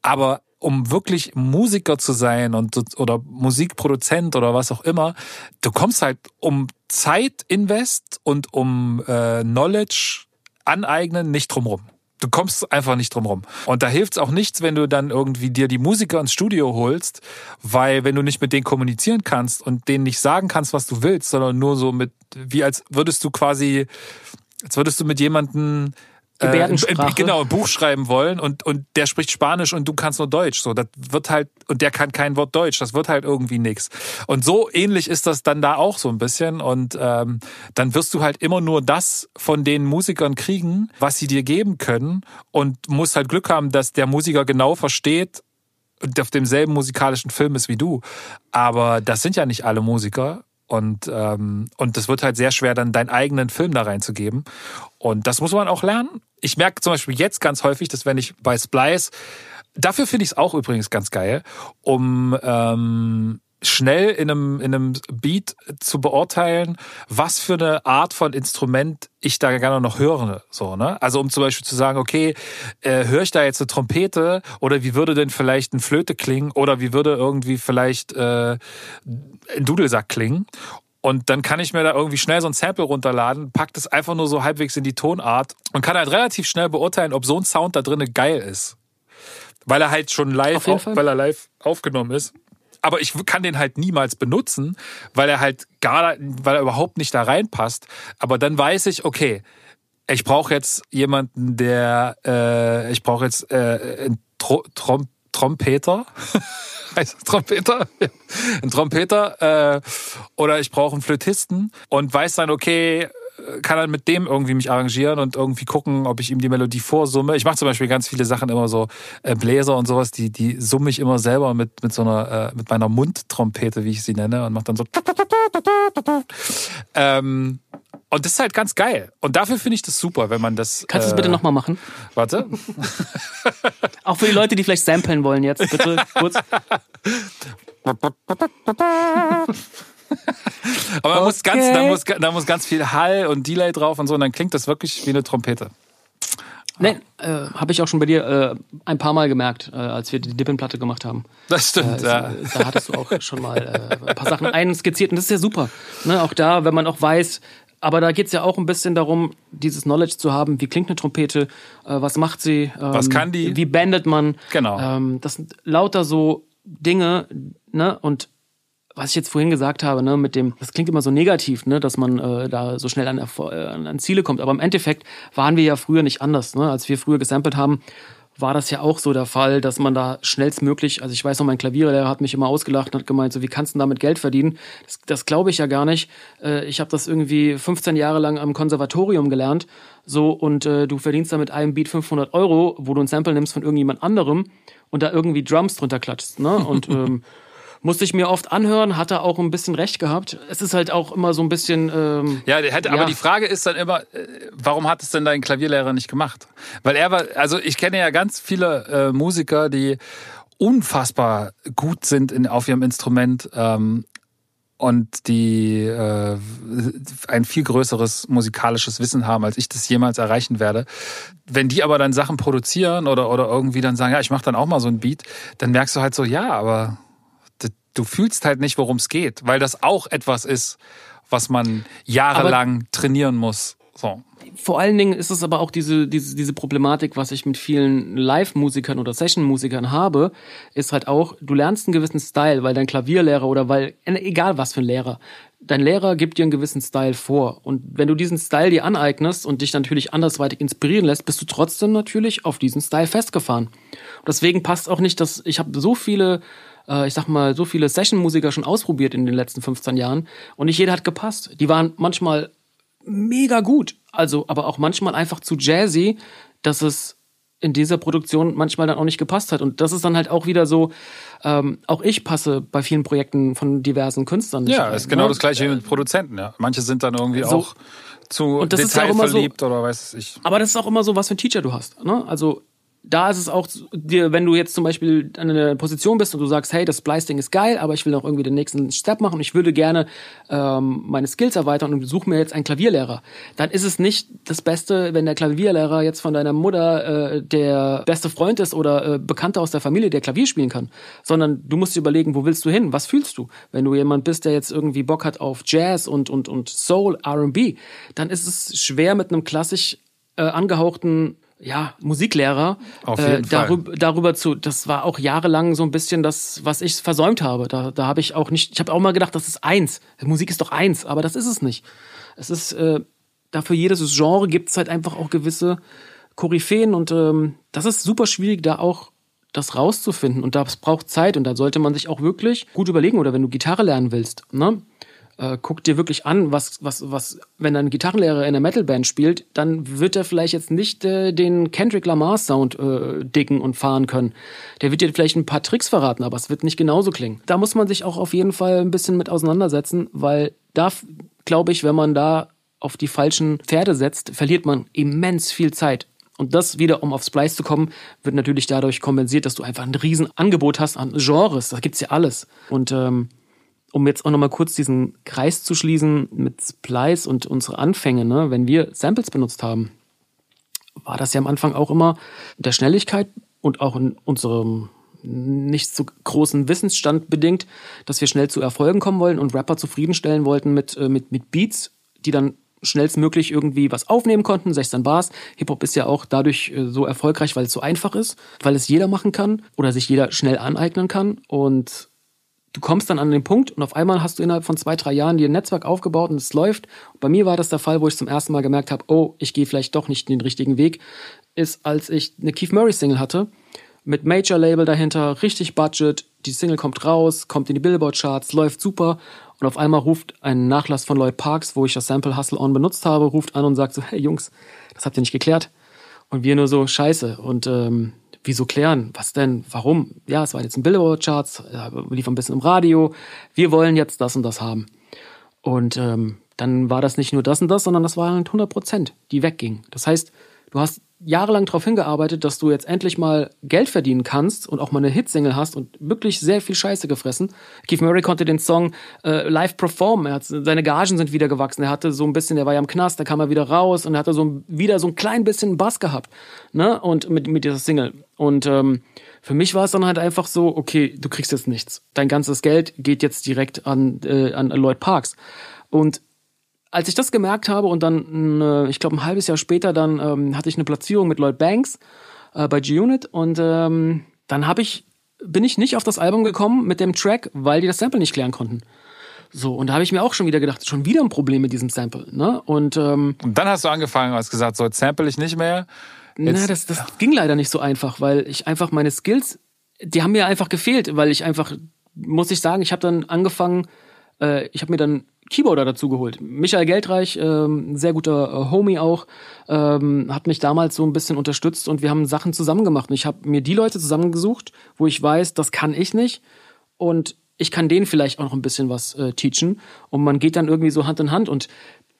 Aber um wirklich Musiker zu sein und oder Musikproduzent oder was auch immer, du kommst halt um Zeit invest und um äh, Knowledge aneignen nicht drumrum. Du kommst einfach nicht drum rum. Und da hilft's auch nichts, wenn du dann irgendwie dir die Musiker ins Studio holst, weil wenn du nicht mit denen kommunizieren kannst und denen nicht sagen kannst, was du willst, sondern nur so mit, wie als würdest du quasi, als würdest du mit jemandem Gebärdensprache. Äh, genau, ein Buch schreiben wollen und, und der spricht Spanisch und du kannst nur Deutsch. So, das wird halt, und der kann kein Wort Deutsch, das wird halt irgendwie nix. Und so ähnlich ist das dann da auch so ein bisschen. Und ähm, dann wirst du halt immer nur das von den Musikern kriegen, was sie dir geben können und musst halt Glück haben, dass der Musiker genau versteht, und auf demselben musikalischen Film ist wie du. Aber das sind ja nicht alle Musiker. Und, ähm, und das wird halt sehr schwer, dann deinen eigenen Film da reinzugeben. Und das muss man auch lernen. Ich merke zum Beispiel jetzt ganz häufig, dass wenn ich bei Splice, dafür finde ich es auch übrigens ganz geil, um ähm, schnell in einem, in einem Beat zu beurteilen, was für eine Art von Instrument ich da gerne noch höre. So, ne? Also um zum Beispiel zu sagen, okay, äh, höre ich da jetzt eine Trompete oder wie würde denn vielleicht ein Flöte klingen oder wie würde irgendwie vielleicht äh, ein Dudelsack klingen? Und dann kann ich mir da irgendwie schnell so ein Sample runterladen, pack das einfach nur so halbwegs in die Tonart und kann halt relativ schnell beurteilen, ob so ein Sound da drinnen geil ist. Weil er halt schon live, auf, weil er live aufgenommen ist aber ich kann den halt niemals benutzen, weil er halt gar, weil er überhaupt nicht da reinpasst. Aber dann weiß ich, okay, ich brauche jetzt jemanden, der, äh, ich brauche jetzt äh, einen Tro Trom Trompeter. [LAUGHS] heißt das Trompeter? [LAUGHS] ein Trompeter. Äh, oder ich brauche einen Flötisten und weiß dann, okay, kann dann mit dem irgendwie mich arrangieren und irgendwie gucken, ob ich ihm die Melodie vorsumme. Ich mache zum Beispiel ganz viele Sachen immer so äh, Bläser und sowas, die die summe ich immer selber mit mit so einer äh, mit meiner Mundtrompete, wie ich sie nenne, und mache dann so. [LAUGHS] Ähm, und das ist halt ganz geil. Und dafür finde ich das super, wenn man das. Kannst du es bitte nochmal machen? Warte. [LAUGHS] Auch für die Leute, die vielleicht samplen wollen jetzt, bitte kurz. [LAUGHS] [LAUGHS] Aber man muss ganz, da, muss, da muss ganz viel Hall und Delay drauf und so, und dann klingt das wirklich wie eine Trompete. Nee, äh, habe ich auch schon bei dir äh, ein paar Mal gemerkt, äh, als wir die Dippin-Platte gemacht haben. Das stimmt, Äh, ja. Da hattest du auch schon mal äh, ein paar Sachen einskizziert und das ist ja super. Ne, auch da, wenn man auch weiß, aber da geht's ja auch ein bisschen darum, dieses Knowledge zu haben, wie klingt eine Trompete, äh, was macht sie, ähm, Was kann die? wie bandet man. Genau. Ähm, das sind lauter so Dinge, ne, und was ich jetzt vorhin gesagt habe, ne, mit dem, das klingt immer so negativ, ne, dass man äh, da so schnell an, Erfol- äh, an Ziele kommt. Aber im Endeffekt waren wir ja früher nicht anders. Ne? Als wir früher gesampelt haben, war das ja auch so der Fall, dass man da schnellstmöglich, also ich weiß noch, mein Klavierlehrer hat mich immer ausgelacht und hat gemeint, so wie kannst du damit Geld verdienen? Das, das glaube ich ja gar nicht. Äh, ich habe das irgendwie 15 Jahre lang am Konservatorium gelernt, so und äh, du verdienst da mit einem Beat 500 Euro, wo du ein Sample nimmst von irgendjemand anderem und da irgendwie Drums drunter klatschst, ne? Und [LAUGHS] ähm, musste ich mir oft anhören, hatte auch ein bisschen recht gehabt. Es ist halt auch immer so ein bisschen. Ähm, Ja, der hätte, aber Ja. die Frage ist dann immer, äh, warum hat es denn dein Klavierlehrer nicht gemacht? Weil er war, also ich kenne ja ganz viele äh, Musiker, die unfassbar gut sind in, auf ihrem Instrument ähm, und die äh, ein viel größeres musikalisches Wissen haben, als ich das jemals erreichen werde. Wenn die aber dann Sachen produzieren oder, oder irgendwie dann sagen, ja, ich mache dann auch mal so ein Beat, dann merkst du halt so, ja, aber du fühlst halt nicht, worum es geht, weil das auch etwas ist, was man jahrelang trainieren muss. So. vor allen Dingen ist es aber auch diese, diese, diese Problematik, was ich mit vielen Live-Musikern oder Session-Musikern habe, ist halt auch, du lernst einen gewissen Style, weil dein Klavierlehrer oder weil, egal was für ein Lehrer, dein Lehrer gibt dir einen gewissen Style vor. Und wenn du diesen Style dir aneignest und dich natürlich andersweitig inspirieren lässt, bist du trotzdem natürlich auf diesen Style festgefahren. Und deswegen passt auch nicht, dass ich habe so viele äh, ich sag mal, so viele Session-Musiker schon ausprobiert in den letzten 15 Jahren und nicht jeder hat gepasst. Die waren manchmal mega gut, also aber auch manchmal einfach zu jazzy, dass es in dieser Produktion manchmal dann auch nicht gepasst hat. Und das ist dann halt auch wieder so, ähm, auch ich passe bei vielen Projekten von diversen Künstlern nicht Ja, rein, ist genau ne? das gleiche wie mit Produzenten. Ja. Manche sind dann irgendwie So. auch zu Und das ist ja auch immer so- detailverliebt oder weiß ich. Aber das ist auch immer so, was für ein Teacher du hast. Ne? Also da ist es auch dir, wenn du jetzt zum Beispiel an einer Position bist und du sagst, hey, das Splice-Ding ist geil, aber ich will noch irgendwie den nächsten Step machen und ich würde gerne ähm, meine Skills erweitern und suche mir jetzt einen Klavierlehrer, dann ist es nicht das Beste, wenn der Klavierlehrer jetzt von deiner Mutter äh, der beste Freund ist oder äh, Bekannter aus der Familie, der Klavier spielen kann, sondern du musst dir überlegen, wo willst du hin, was fühlst du? Wenn du jemand bist, der jetzt irgendwie Bock hat auf Jazz und, und, und Soul, R&B, dann ist es schwer mit einem klassisch äh, angehauchten ja, Musiklehrer äh, darüber, darüber zu, das war auch jahrelang so ein bisschen das, was ich versäumt habe. Da, da habe ich auch nicht, ich habe auch mal gedacht, das ist eins. Musik ist doch eins, aber das ist es nicht. Es ist, äh, dafür jedes Genre gibt es halt einfach auch gewisse Koryphäen und ähm, das ist super schwierig, da auch das rauszufinden und das braucht Zeit und da sollte man sich auch wirklich gut überlegen oder wenn du Gitarre lernen willst, ne? Äh, guck dir wirklich an, was, was, was, wenn ein Gitarrenlehrer in einer Metalband spielt, dann wird er vielleicht jetzt nicht äh, den Kendrick Lamar Sound äh, dicken und fahren können. Der wird dir vielleicht ein paar Tricks verraten, aber es wird nicht genauso klingen. Da muss man sich auch auf jeden Fall ein bisschen mit auseinandersetzen, weil da glaube ich, wenn man da auf die falschen Pferde setzt, verliert man immens viel Zeit. Und das wieder, um auf Splice zu kommen, wird natürlich dadurch kompensiert, dass du einfach ein riesen Angebot hast an Genres. Da gibt's ja alles. Und ähm, um jetzt auch nochmal kurz diesen Kreis zu schließen mit Splice und unsere Anfänge, ne? wenn wir Samples benutzt haben, war das ja am Anfang auch immer der Schnelligkeit und auch in unserem nicht so großen Wissensstand bedingt, dass wir schnell zu Erfolgen kommen wollen und Rapper zufriedenstellen wollten mit, äh, mit, mit Beats, die dann schnellstmöglich irgendwie was aufnehmen konnten, 16 Bars. Hip-Hop ist ja auch dadurch äh, so erfolgreich, weil es so einfach ist, weil es jeder machen kann oder sich jeder schnell aneignen kann. Und du kommst dann an den Punkt und auf einmal hast du innerhalb von zwei, drei Jahren dir ein Netzwerk aufgebaut und es läuft. bei mir war das der Fall, wo ich zum ersten Mal gemerkt habe, oh, ich gehe vielleicht doch nicht den richtigen Weg, ist, als ich eine Keith Murray Single hatte, mit Major Label dahinter, richtig Budget, die Single kommt raus, kommt in die Billboard Charts, läuft super und auf einmal ruft ein Nachlass von Lloyd Parks, wo ich das Sample Hustle On benutzt habe, ruft an und sagt so, hey Jungs, das habt ihr nicht geklärt. Und wir nur so, scheiße. Und ähm, wieso klären? Was denn? Warum? Ja, es war jetzt ein Billboard-Charts, lief ein bisschen im Radio. Wir wollen jetzt das und das haben. Und ähm, dann war das nicht nur das und das, sondern das waren 100 Prozent, die weggingen. Das heißt, du hast jahrelang darauf hingearbeitet, dass du jetzt endlich mal Geld verdienen kannst und auch mal eine Hitsingle hast und wirklich sehr viel Scheiße gefressen. Keith Murray konnte den Song äh, live performen. Er hat, seine Gagen sind wieder gewachsen. Er hatte so ein bisschen, er war ja im Knast, da kam er wieder raus und er hatte so wieder so ein klein bisschen Bass gehabt. Ne? Und mit, mit dieser Single. Und ähm, für mich war es dann halt einfach so, okay, du kriegst jetzt nichts. Dein ganzes Geld geht jetzt direkt an, äh, an Lloyd Parks. Und als ich das gemerkt habe und dann, äh, ich glaube, ein halbes Jahr später, dann ähm, hatte ich eine Platzierung mit Lloyd Banks äh, bei G-Unit und ähm, dann habe ich, bin ich nicht auf das Album gekommen mit dem Track, weil die das Sample nicht klären konnten. So, und da habe ich mir auch schon wieder gedacht, schon wieder ein Problem mit diesem Sample. Ne? Und, ähm, und dann hast du angefangen, hast gesagt, so jetzt sample ich nicht mehr. Jetzt, na, das, das ging leider nicht so einfach, weil ich einfach meine Skills, die haben mir einfach gefehlt, weil ich einfach, muss ich sagen, ich habe dann angefangen, äh, ich habe mir dann Keyboarder dazu geholt. Michael Geldreich, ähm, sehr guter äh, Homie auch, ähm, hat mich damals so ein bisschen unterstützt und wir haben Sachen zusammen gemacht. Und ich habe mir die Leute zusammengesucht, wo ich weiß, das kann ich nicht und ich kann denen vielleicht auch noch ein bisschen was äh, teachen. Und man geht dann irgendwie so Hand in Hand und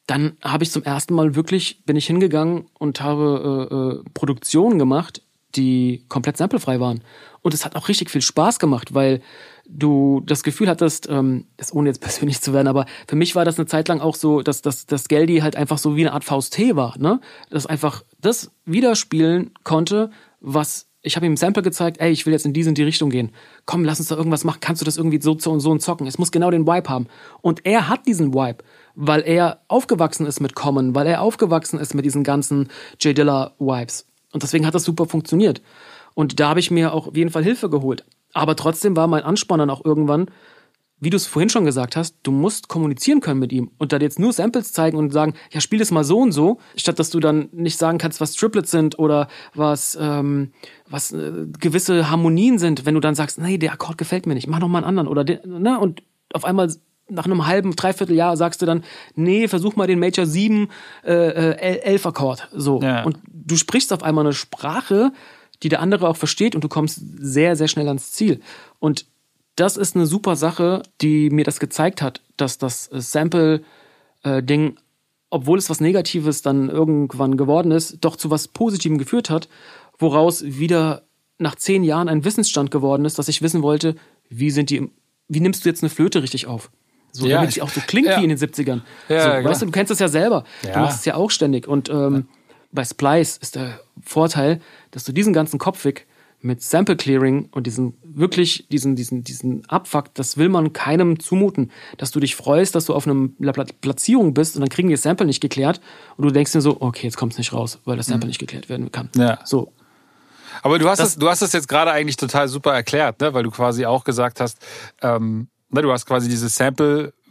dann habe ich zum ersten Mal wirklich, bin ich hingegangen und habe äh, äh, Produktionen gemacht, die komplett samplefrei waren. Und es hat auch richtig viel Spaß gemacht, weil du das Gefühl hattest, ähm, das ohne jetzt persönlich zu werden, aber für mich war das eine Zeit lang auch so, dass, dass, dass Geldi halt einfach so wie eine Art Faust T war, ne? Dass einfach das widerspielen konnte, was ich habe ihm ein Sample gezeigt, ey, ich will jetzt in diese in die Richtung gehen. Komm, lass uns da irgendwas machen. Kannst du das irgendwie so, so und so zocken? Es muss genau den Vibe haben. Und er hat diesen Vibe, weil er aufgewachsen ist mit Common, weil er aufgewachsen ist mit diesen ganzen J Dilla Vibes. Und deswegen hat das super funktioniert. Und da habe ich mir auch auf jeden Fall Hilfe geholt. Aber trotzdem war mein Ansporn dann auch irgendwann, wie du es vorhin schon gesagt hast, du musst kommunizieren können mit ihm und da jetzt nur Samples zeigen und sagen, ja, spiel das mal so und so, statt dass du dann nicht sagen kannst, was Triplets sind oder was, ähm, was äh, gewisse Harmonien sind, wenn du dann sagst, nee, der Akkord gefällt mir nicht, mach noch mal einen anderen oder der, ne, und auf einmal nach einem halben, dreiviertel Jahr sagst du dann, nee, versuch mal den Major 7 äh, 11 äh, Akkord. So. Ja. Und du sprichst auf einmal eine Sprache, die der andere auch versteht und du kommst sehr, sehr schnell ans Ziel. Und das ist eine super Sache, die mir das gezeigt hat, dass das Sample-Ding, obwohl es was Negatives dann irgendwann geworden ist, doch zu was Positivem geführt hat, woraus wieder nach zehn Jahren ein Wissensstand geworden ist, dass ich wissen wollte, wie sind die, wie nimmst du jetzt eine Flöte richtig auf? So, Ja, damit sie auch so klingt ja. wie in den 70ern. Ja, so, weißt du, du kennst das ja selber. Du machst es ja auch ständig. Und ähm, bei Splice ist der Vorteil, dass du diesen ganzen Kopfweg mit Sample Clearing und diesen wirklich diesen diesen diesen Abfuck, das will man keinem zumuten, dass du dich freust, dass du auf Pla- Platzierung bist und dann kriegen die das Sample nicht geklärt und du denkst dir so, okay, jetzt kommt es nicht raus, weil das Sample nicht geklärt werden kann. Mhm. Ja. So, Aber du hast Das- es, du hast es jetzt gerade eigentlich total super erklärt, ne? weil du quasi auch gesagt hast, ähm, ne, du hast quasi dieses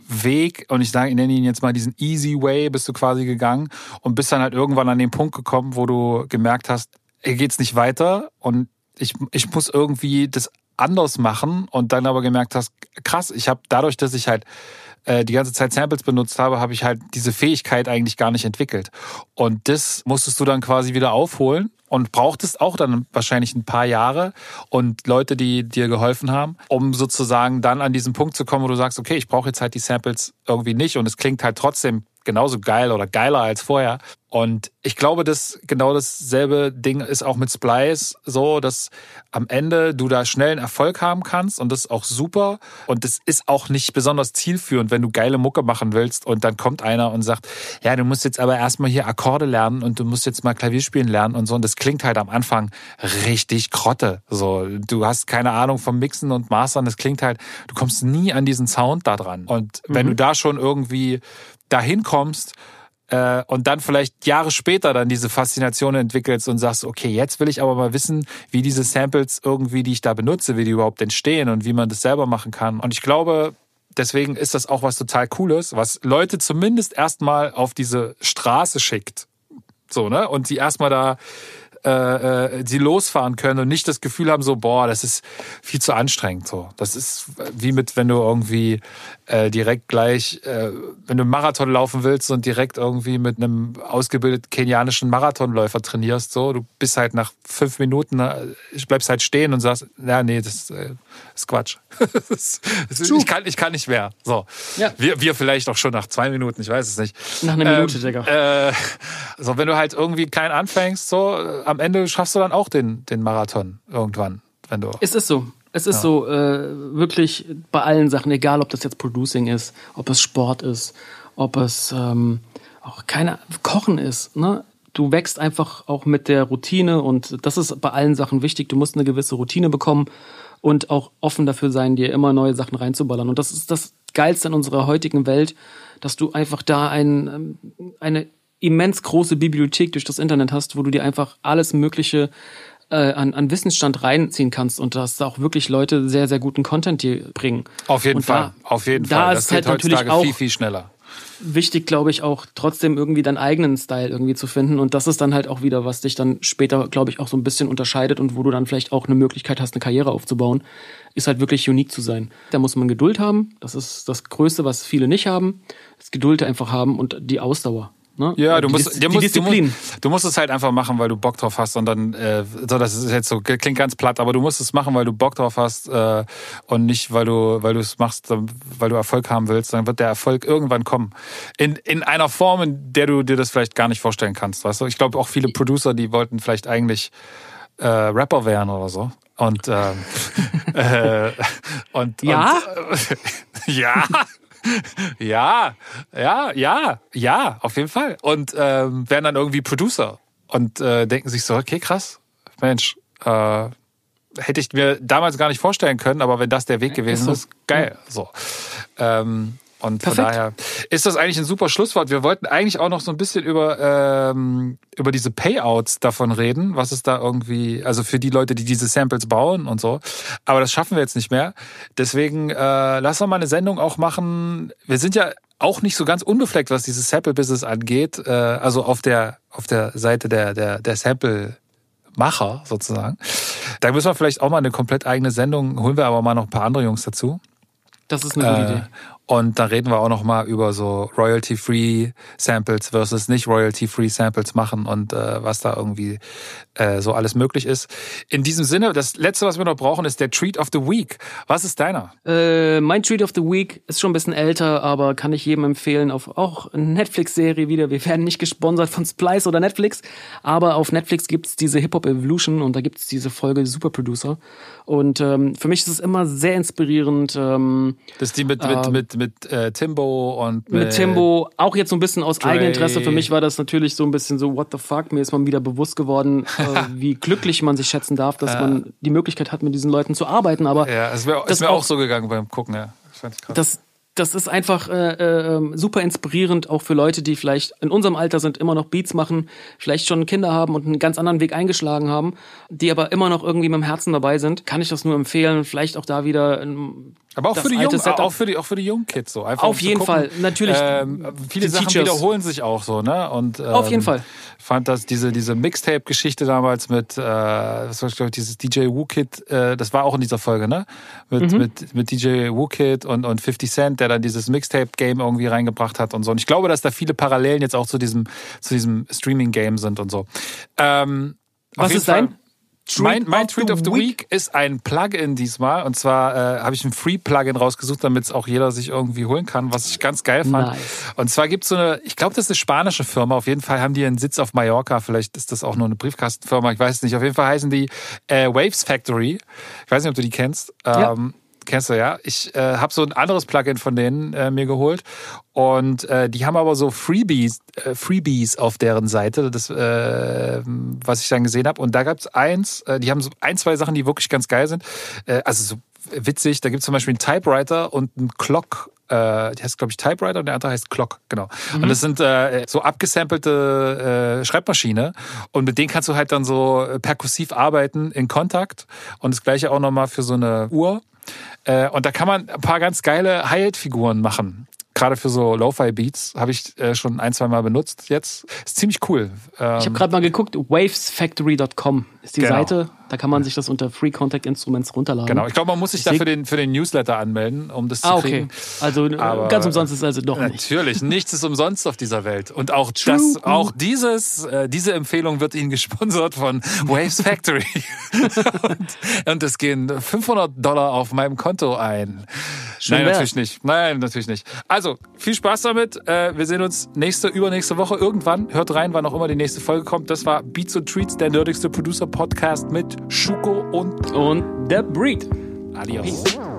Sample-Weg und ich sage, ich nenne ihn jetzt mal diesen Easy Way, bist du quasi gegangen und bist dann halt irgendwann an den Punkt gekommen, wo du gemerkt hast, hier geht's nicht weiter und ich, ich muss irgendwie das anders machen und dann aber gemerkt hast, krass, ich habe dadurch, dass ich halt äh, die ganze Zeit Samples benutzt habe, habe ich halt diese Fähigkeit eigentlich gar nicht entwickelt. Und das musstest du dann quasi wieder aufholen und brauchtest auch dann wahrscheinlich ein paar Jahre und Leute, die dir geholfen haben, um sozusagen dann an diesen Punkt zu kommen, wo du sagst, okay, ich brauche jetzt halt die Samples irgendwie nicht und es klingt halt trotzdem genauso geil oder geiler als vorher. Und ich glaube, dass genau dasselbe Ding ist auch mit Splice so, dass am Ende du da schnell einen Erfolg haben kannst und das ist auch super. Und das ist auch nicht besonders zielführend, wenn du geile Mucke machen willst und dann kommt einer und sagt, ja, du musst jetzt aber erstmal hier Akkorde lernen und du musst jetzt mal Klavier spielen lernen und so. Und das klingt halt am Anfang richtig Krotte. So, du hast keine Ahnung vom Mixen und Mastern. Das klingt halt, du kommst nie an diesen Sound da dran. Und wenn du da schon irgendwie dahin kommst, äh, und dann vielleicht Jahre später dann diese Faszination entwickelst und sagst, okay, jetzt will ich aber mal wissen, wie diese Samples irgendwie, die ich da benutze, wie die überhaupt entstehen und wie man das selber machen kann. Und ich glaube, deswegen ist das auch was total Cooles, was Leute zumindest erstmal auf diese Straße schickt. So, ne? Und die erstmal da äh, äh, sie losfahren können und nicht das Gefühl haben, so, boah, das ist viel zu anstrengend. So, das ist wie mit, wenn du irgendwie äh, direkt gleich, äh, wenn du einen Marathon laufen willst und direkt irgendwie mit einem ausgebildeten kenianischen Marathonläufer trainierst, so, du bist halt nach fünf Minuten, äh, bleibst halt stehen und sagst, ja, nee, das äh, ist Quatsch. [LAUGHS] das, das, ich, kann, ich kann nicht mehr. So, Ja. wir, wir vielleicht auch schon nach zwei Minuten, ich weiß es nicht. nach einer Minute, Digga. Äh, so, wenn du halt irgendwie klein anfängst, so, äh, am Ende schaffst du dann auch den, den Marathon irgendwann, wenn du. Es ist so. Es ist so, äh, wirklich bei allen Sachen, egal ob das jetzt Producing ist, ob es Sport ist, ob es ähm, auch keine Kochen ist. Ne? Du wächst einfach auch mit der Routine und das ist bei allen Sachen wichtig. Du musst eine gewisse Routine bekommen und auch offen dafür sein, dir immer neue Sachen reinzuballern. Und das ist das Geilste in unserer heutigen Welt, dass du einfach da ein, ähm, eine immens große Bibliothek durch das Internet hast, wo du dir einfach alles Mögliche äh, an, an Wissensstand reinziehen kannst und dass da auch wirklich Leute sehr, sehr guten Content dir bringen. Auf jeden und Fall, Da, auf jeden da Fall. ist Das halt geht natürlich auch viel, viel schneller. wichtig, glaube ich, auch trotzdem irgendwie deinen eigenen Style irgendwie zu finden. Und das ist dann halt auch wieder, was dich dann später, glaube ich, auch so ein bisschen unterscheidet und wo du dann vielleicht auch eine Möglichkeit hast, eine Karriere aufzubauen, ist halt wirklich unique zu sein. Da muss man Geduld haben. Das ist das Größte, was viele nicht haben. Das Geduld einfach haben und die Ausdauer. Ne? Ja, du die, musst, du die musst, du Disziplin. musst, du musst es halt einfach machen, weil du Bock drauf hast und dann, äh, so, das ist jetzt so, klingt ganz platt, aber du musst es machen, weil du Bock drauf hast äh, und nicht, weil du, weil du es machst, weil du Erfolg haben willst, dann wird der Erfolg irgendwann kommen. In, in einer Form, in der du dir das vielleicht gar nicht vorstellen kannst, weißt du? Ich glaube auch viele Producer, die wollten vielleicht eigentlich äh, Rapper werden oder so. Und, ähm, [LAUGHS] äh, [LAUGHS] und, Ja? und [LAUGHS] äh, ja. [LAUGHS] Ja, ja, ja, ja, auf jeden Fall. Und ähm, werden dann irgendwie Producer und äh, denken sich so, okay, krass, Mensch, äh, hätte ich mir damals gar nicht vorstellen können, aber wenn das der Weg gewesen so. ist, geil. So. Ähm, und von Perfekt. daher ist das eigentlich ein super Schlusswort. Wir wollten eigentlich auch noch so ein bisschen über, ähm, über diese Payouts davon reden, was ist da irgendwie, also für die Leute, die diese Samples bauen und so. Aber das schaffen wir jetzt nicht mehr. Deswegen äh, lass doch mal eine Sendung auch machen. Wir sind ja auch nicht so ganz unbefleckt, was dieses Sample-Business angeht. Äh, also auf der, auf der Seite der, der, der Sample- Macher sozusagen. Da müssen wir vielleicht auch mal eine komplett eigene Sendung, holen wir aber mal noch ein paar andere Jungs dazu. Das ist eine gute Äh, Idee. Und dann reden wir auch noch mal über so Royalty-Free Samples versus nicht Royalty-Free Samples machen und äh, was da irgendwie äh, so alles möglich ist. In diesem Sinne, das letzte, was wir noch brauchen, ist der Treat of the Week. Was ist deiner? Äh, mein Treat of the Week ist schon ein bisschen älter, aber kann ich jedem empfehlen. Auf auch eine Netflix-Serie wieder. Wir werden nicht gesponsert von Splice oder Netflix, aber auf Netflix gibt's diese Hip Hop Evolution und da gibt's diese Folge Super Producer. Und ähm, für mich ist es immer sehr inspirierend. Ähm, Das ist die mit, mit, Ähm, mit, mit äh, Timbo und mit Timbo, auch jetzt so ein bisschen aus Dre. Eigeninteresse. Für mich war das natürlich so ein bisschen so, what the fuck? Mir ist mal wieder bewusst geworden, [LAUGHS] äh, wie glücklich man sich schätzen darf, dass man die Möglichkeit hat, mit diesen Leuten zu arbeiten. Aber Ja, es wäre Das ist mir auch auch- so gegangen beim Gucken, ja. Das fand ich krass. das, das ist einfach äh, äh, super inspirierend, auch für Leute, die vielleicht in unserem Alter sind, immer noch Beats machen, vielleicht schon Kinder haben und einen ganz anderen Weg eingeschlagen haben, die aber immer noch irgendwie mit dem Herzen dabei sind. Kann ich das nur empfehlen. Vielleicht auch da wieder ähm, Aber auch für Setup. auch für die, auch für die jungen Kids so. Einfach Auf um jeden gucken. Fall, natürlich. Ähm, viele Die Sachen Teachers. wiederholen sich auch so, ne? Und ähm, Auf jeden Fall. Fand das diese diese Mixtape-Geschichte damals mit, äh, was war ich glaube dieses DJ Wu-Kid, äh, das war auch in dieser Folge, ne? Mit Mhm. mit mit DJ Wu-Kid und und 50 Cent, der dann dieses Mixtape-Game irgendwie reingebracht hat und so. Und ich glaube, dass da viele Parallelen jetzt auch zu diesem zu diesem Streaming-Game sind und so. Ähm, Was ist dein Fall- mein, mein of the of the Week? Week ist ein Plugin diesmal. Und zwar äh, habe ich ein Free-Plugin rausgesucht, damit es auch jeder sich irgendwie holen kann, was ich ganz geil fand. Nice. Und zwar gibt's so eine, ich glaube, das ist eine spanische Firma. Auf jeden Fall haben die einen Sitz auf Mallorca. Vielleicht ist das auch nur eine Briefkastenfirma. Ich weiß es nicht. Auf jeden Fall heißen die äh, Waves Factory. Ich weiß nicht, ob du die kennst. Ja. Kennst du ja? Ich äh, habe so ein anderes Plugin von denen äh, mir geholt und äh, die haben aber so Freebies, äh, Freebies auf deren Seite, das äh, was ich dann gesehen habe. Und da gab's eins, äh, die haben so ein, zwei Sachen, die wirklich ganz geil sind. Äh, also so witzig, da gibt's zum Beispiel einen Typewriter und einen Clock. Äh, die heißt, glaube ich, Typewriter und der andere heißt Clock, genau. Und das sind äh, so abgesampelte äh, Schreibmaschine und mit denen kannst du halt dann so äh, perkussiv arbeiten in Kontakt und das gleiche auch nochmal für so eine Uhr. Äh, und da kann man ein paar ganz geile High-Figuren machen. Gerade für so Lo-Fi-Beats habe ich äh, schon ein, zwei Mal benutzt jetzt. Ist ziemlich cool. Ähm, Ich habe gerade mal geguckt, wavesfactory.com ist die Genau. Seite. Da kann man sich das unter Free Contact Instruments runterladen. genau. Ich glaube, man muss sich Ich da für den, für den Newsletter anmelden, um das Ah, zu okay. kriegen. Also äh, Aber- ganz umsonst ist also doch nicht. Natürlich, nichts ist umsonst auf dieser Welt. Und auch das, auch dieses, äh, diese Empfehlung wird Ihnen gesponsert von [LAUGHS] Waves Factory. und, und es gehen 500 Dollar auf meinem Konto ein. Schön Nein, wär's. natürlich nicht. Nein, natürlich nicht. Also, viel Spaß damit. Äh, wir sehen uns nächste, übernächste Woche irgendwann. Hört rein, wann auch immer die nächste Folge kommt. Das war Beats und Treats, der nerdigste Producer Podcast mit Schuko und Und der Breed. Adios. Peace.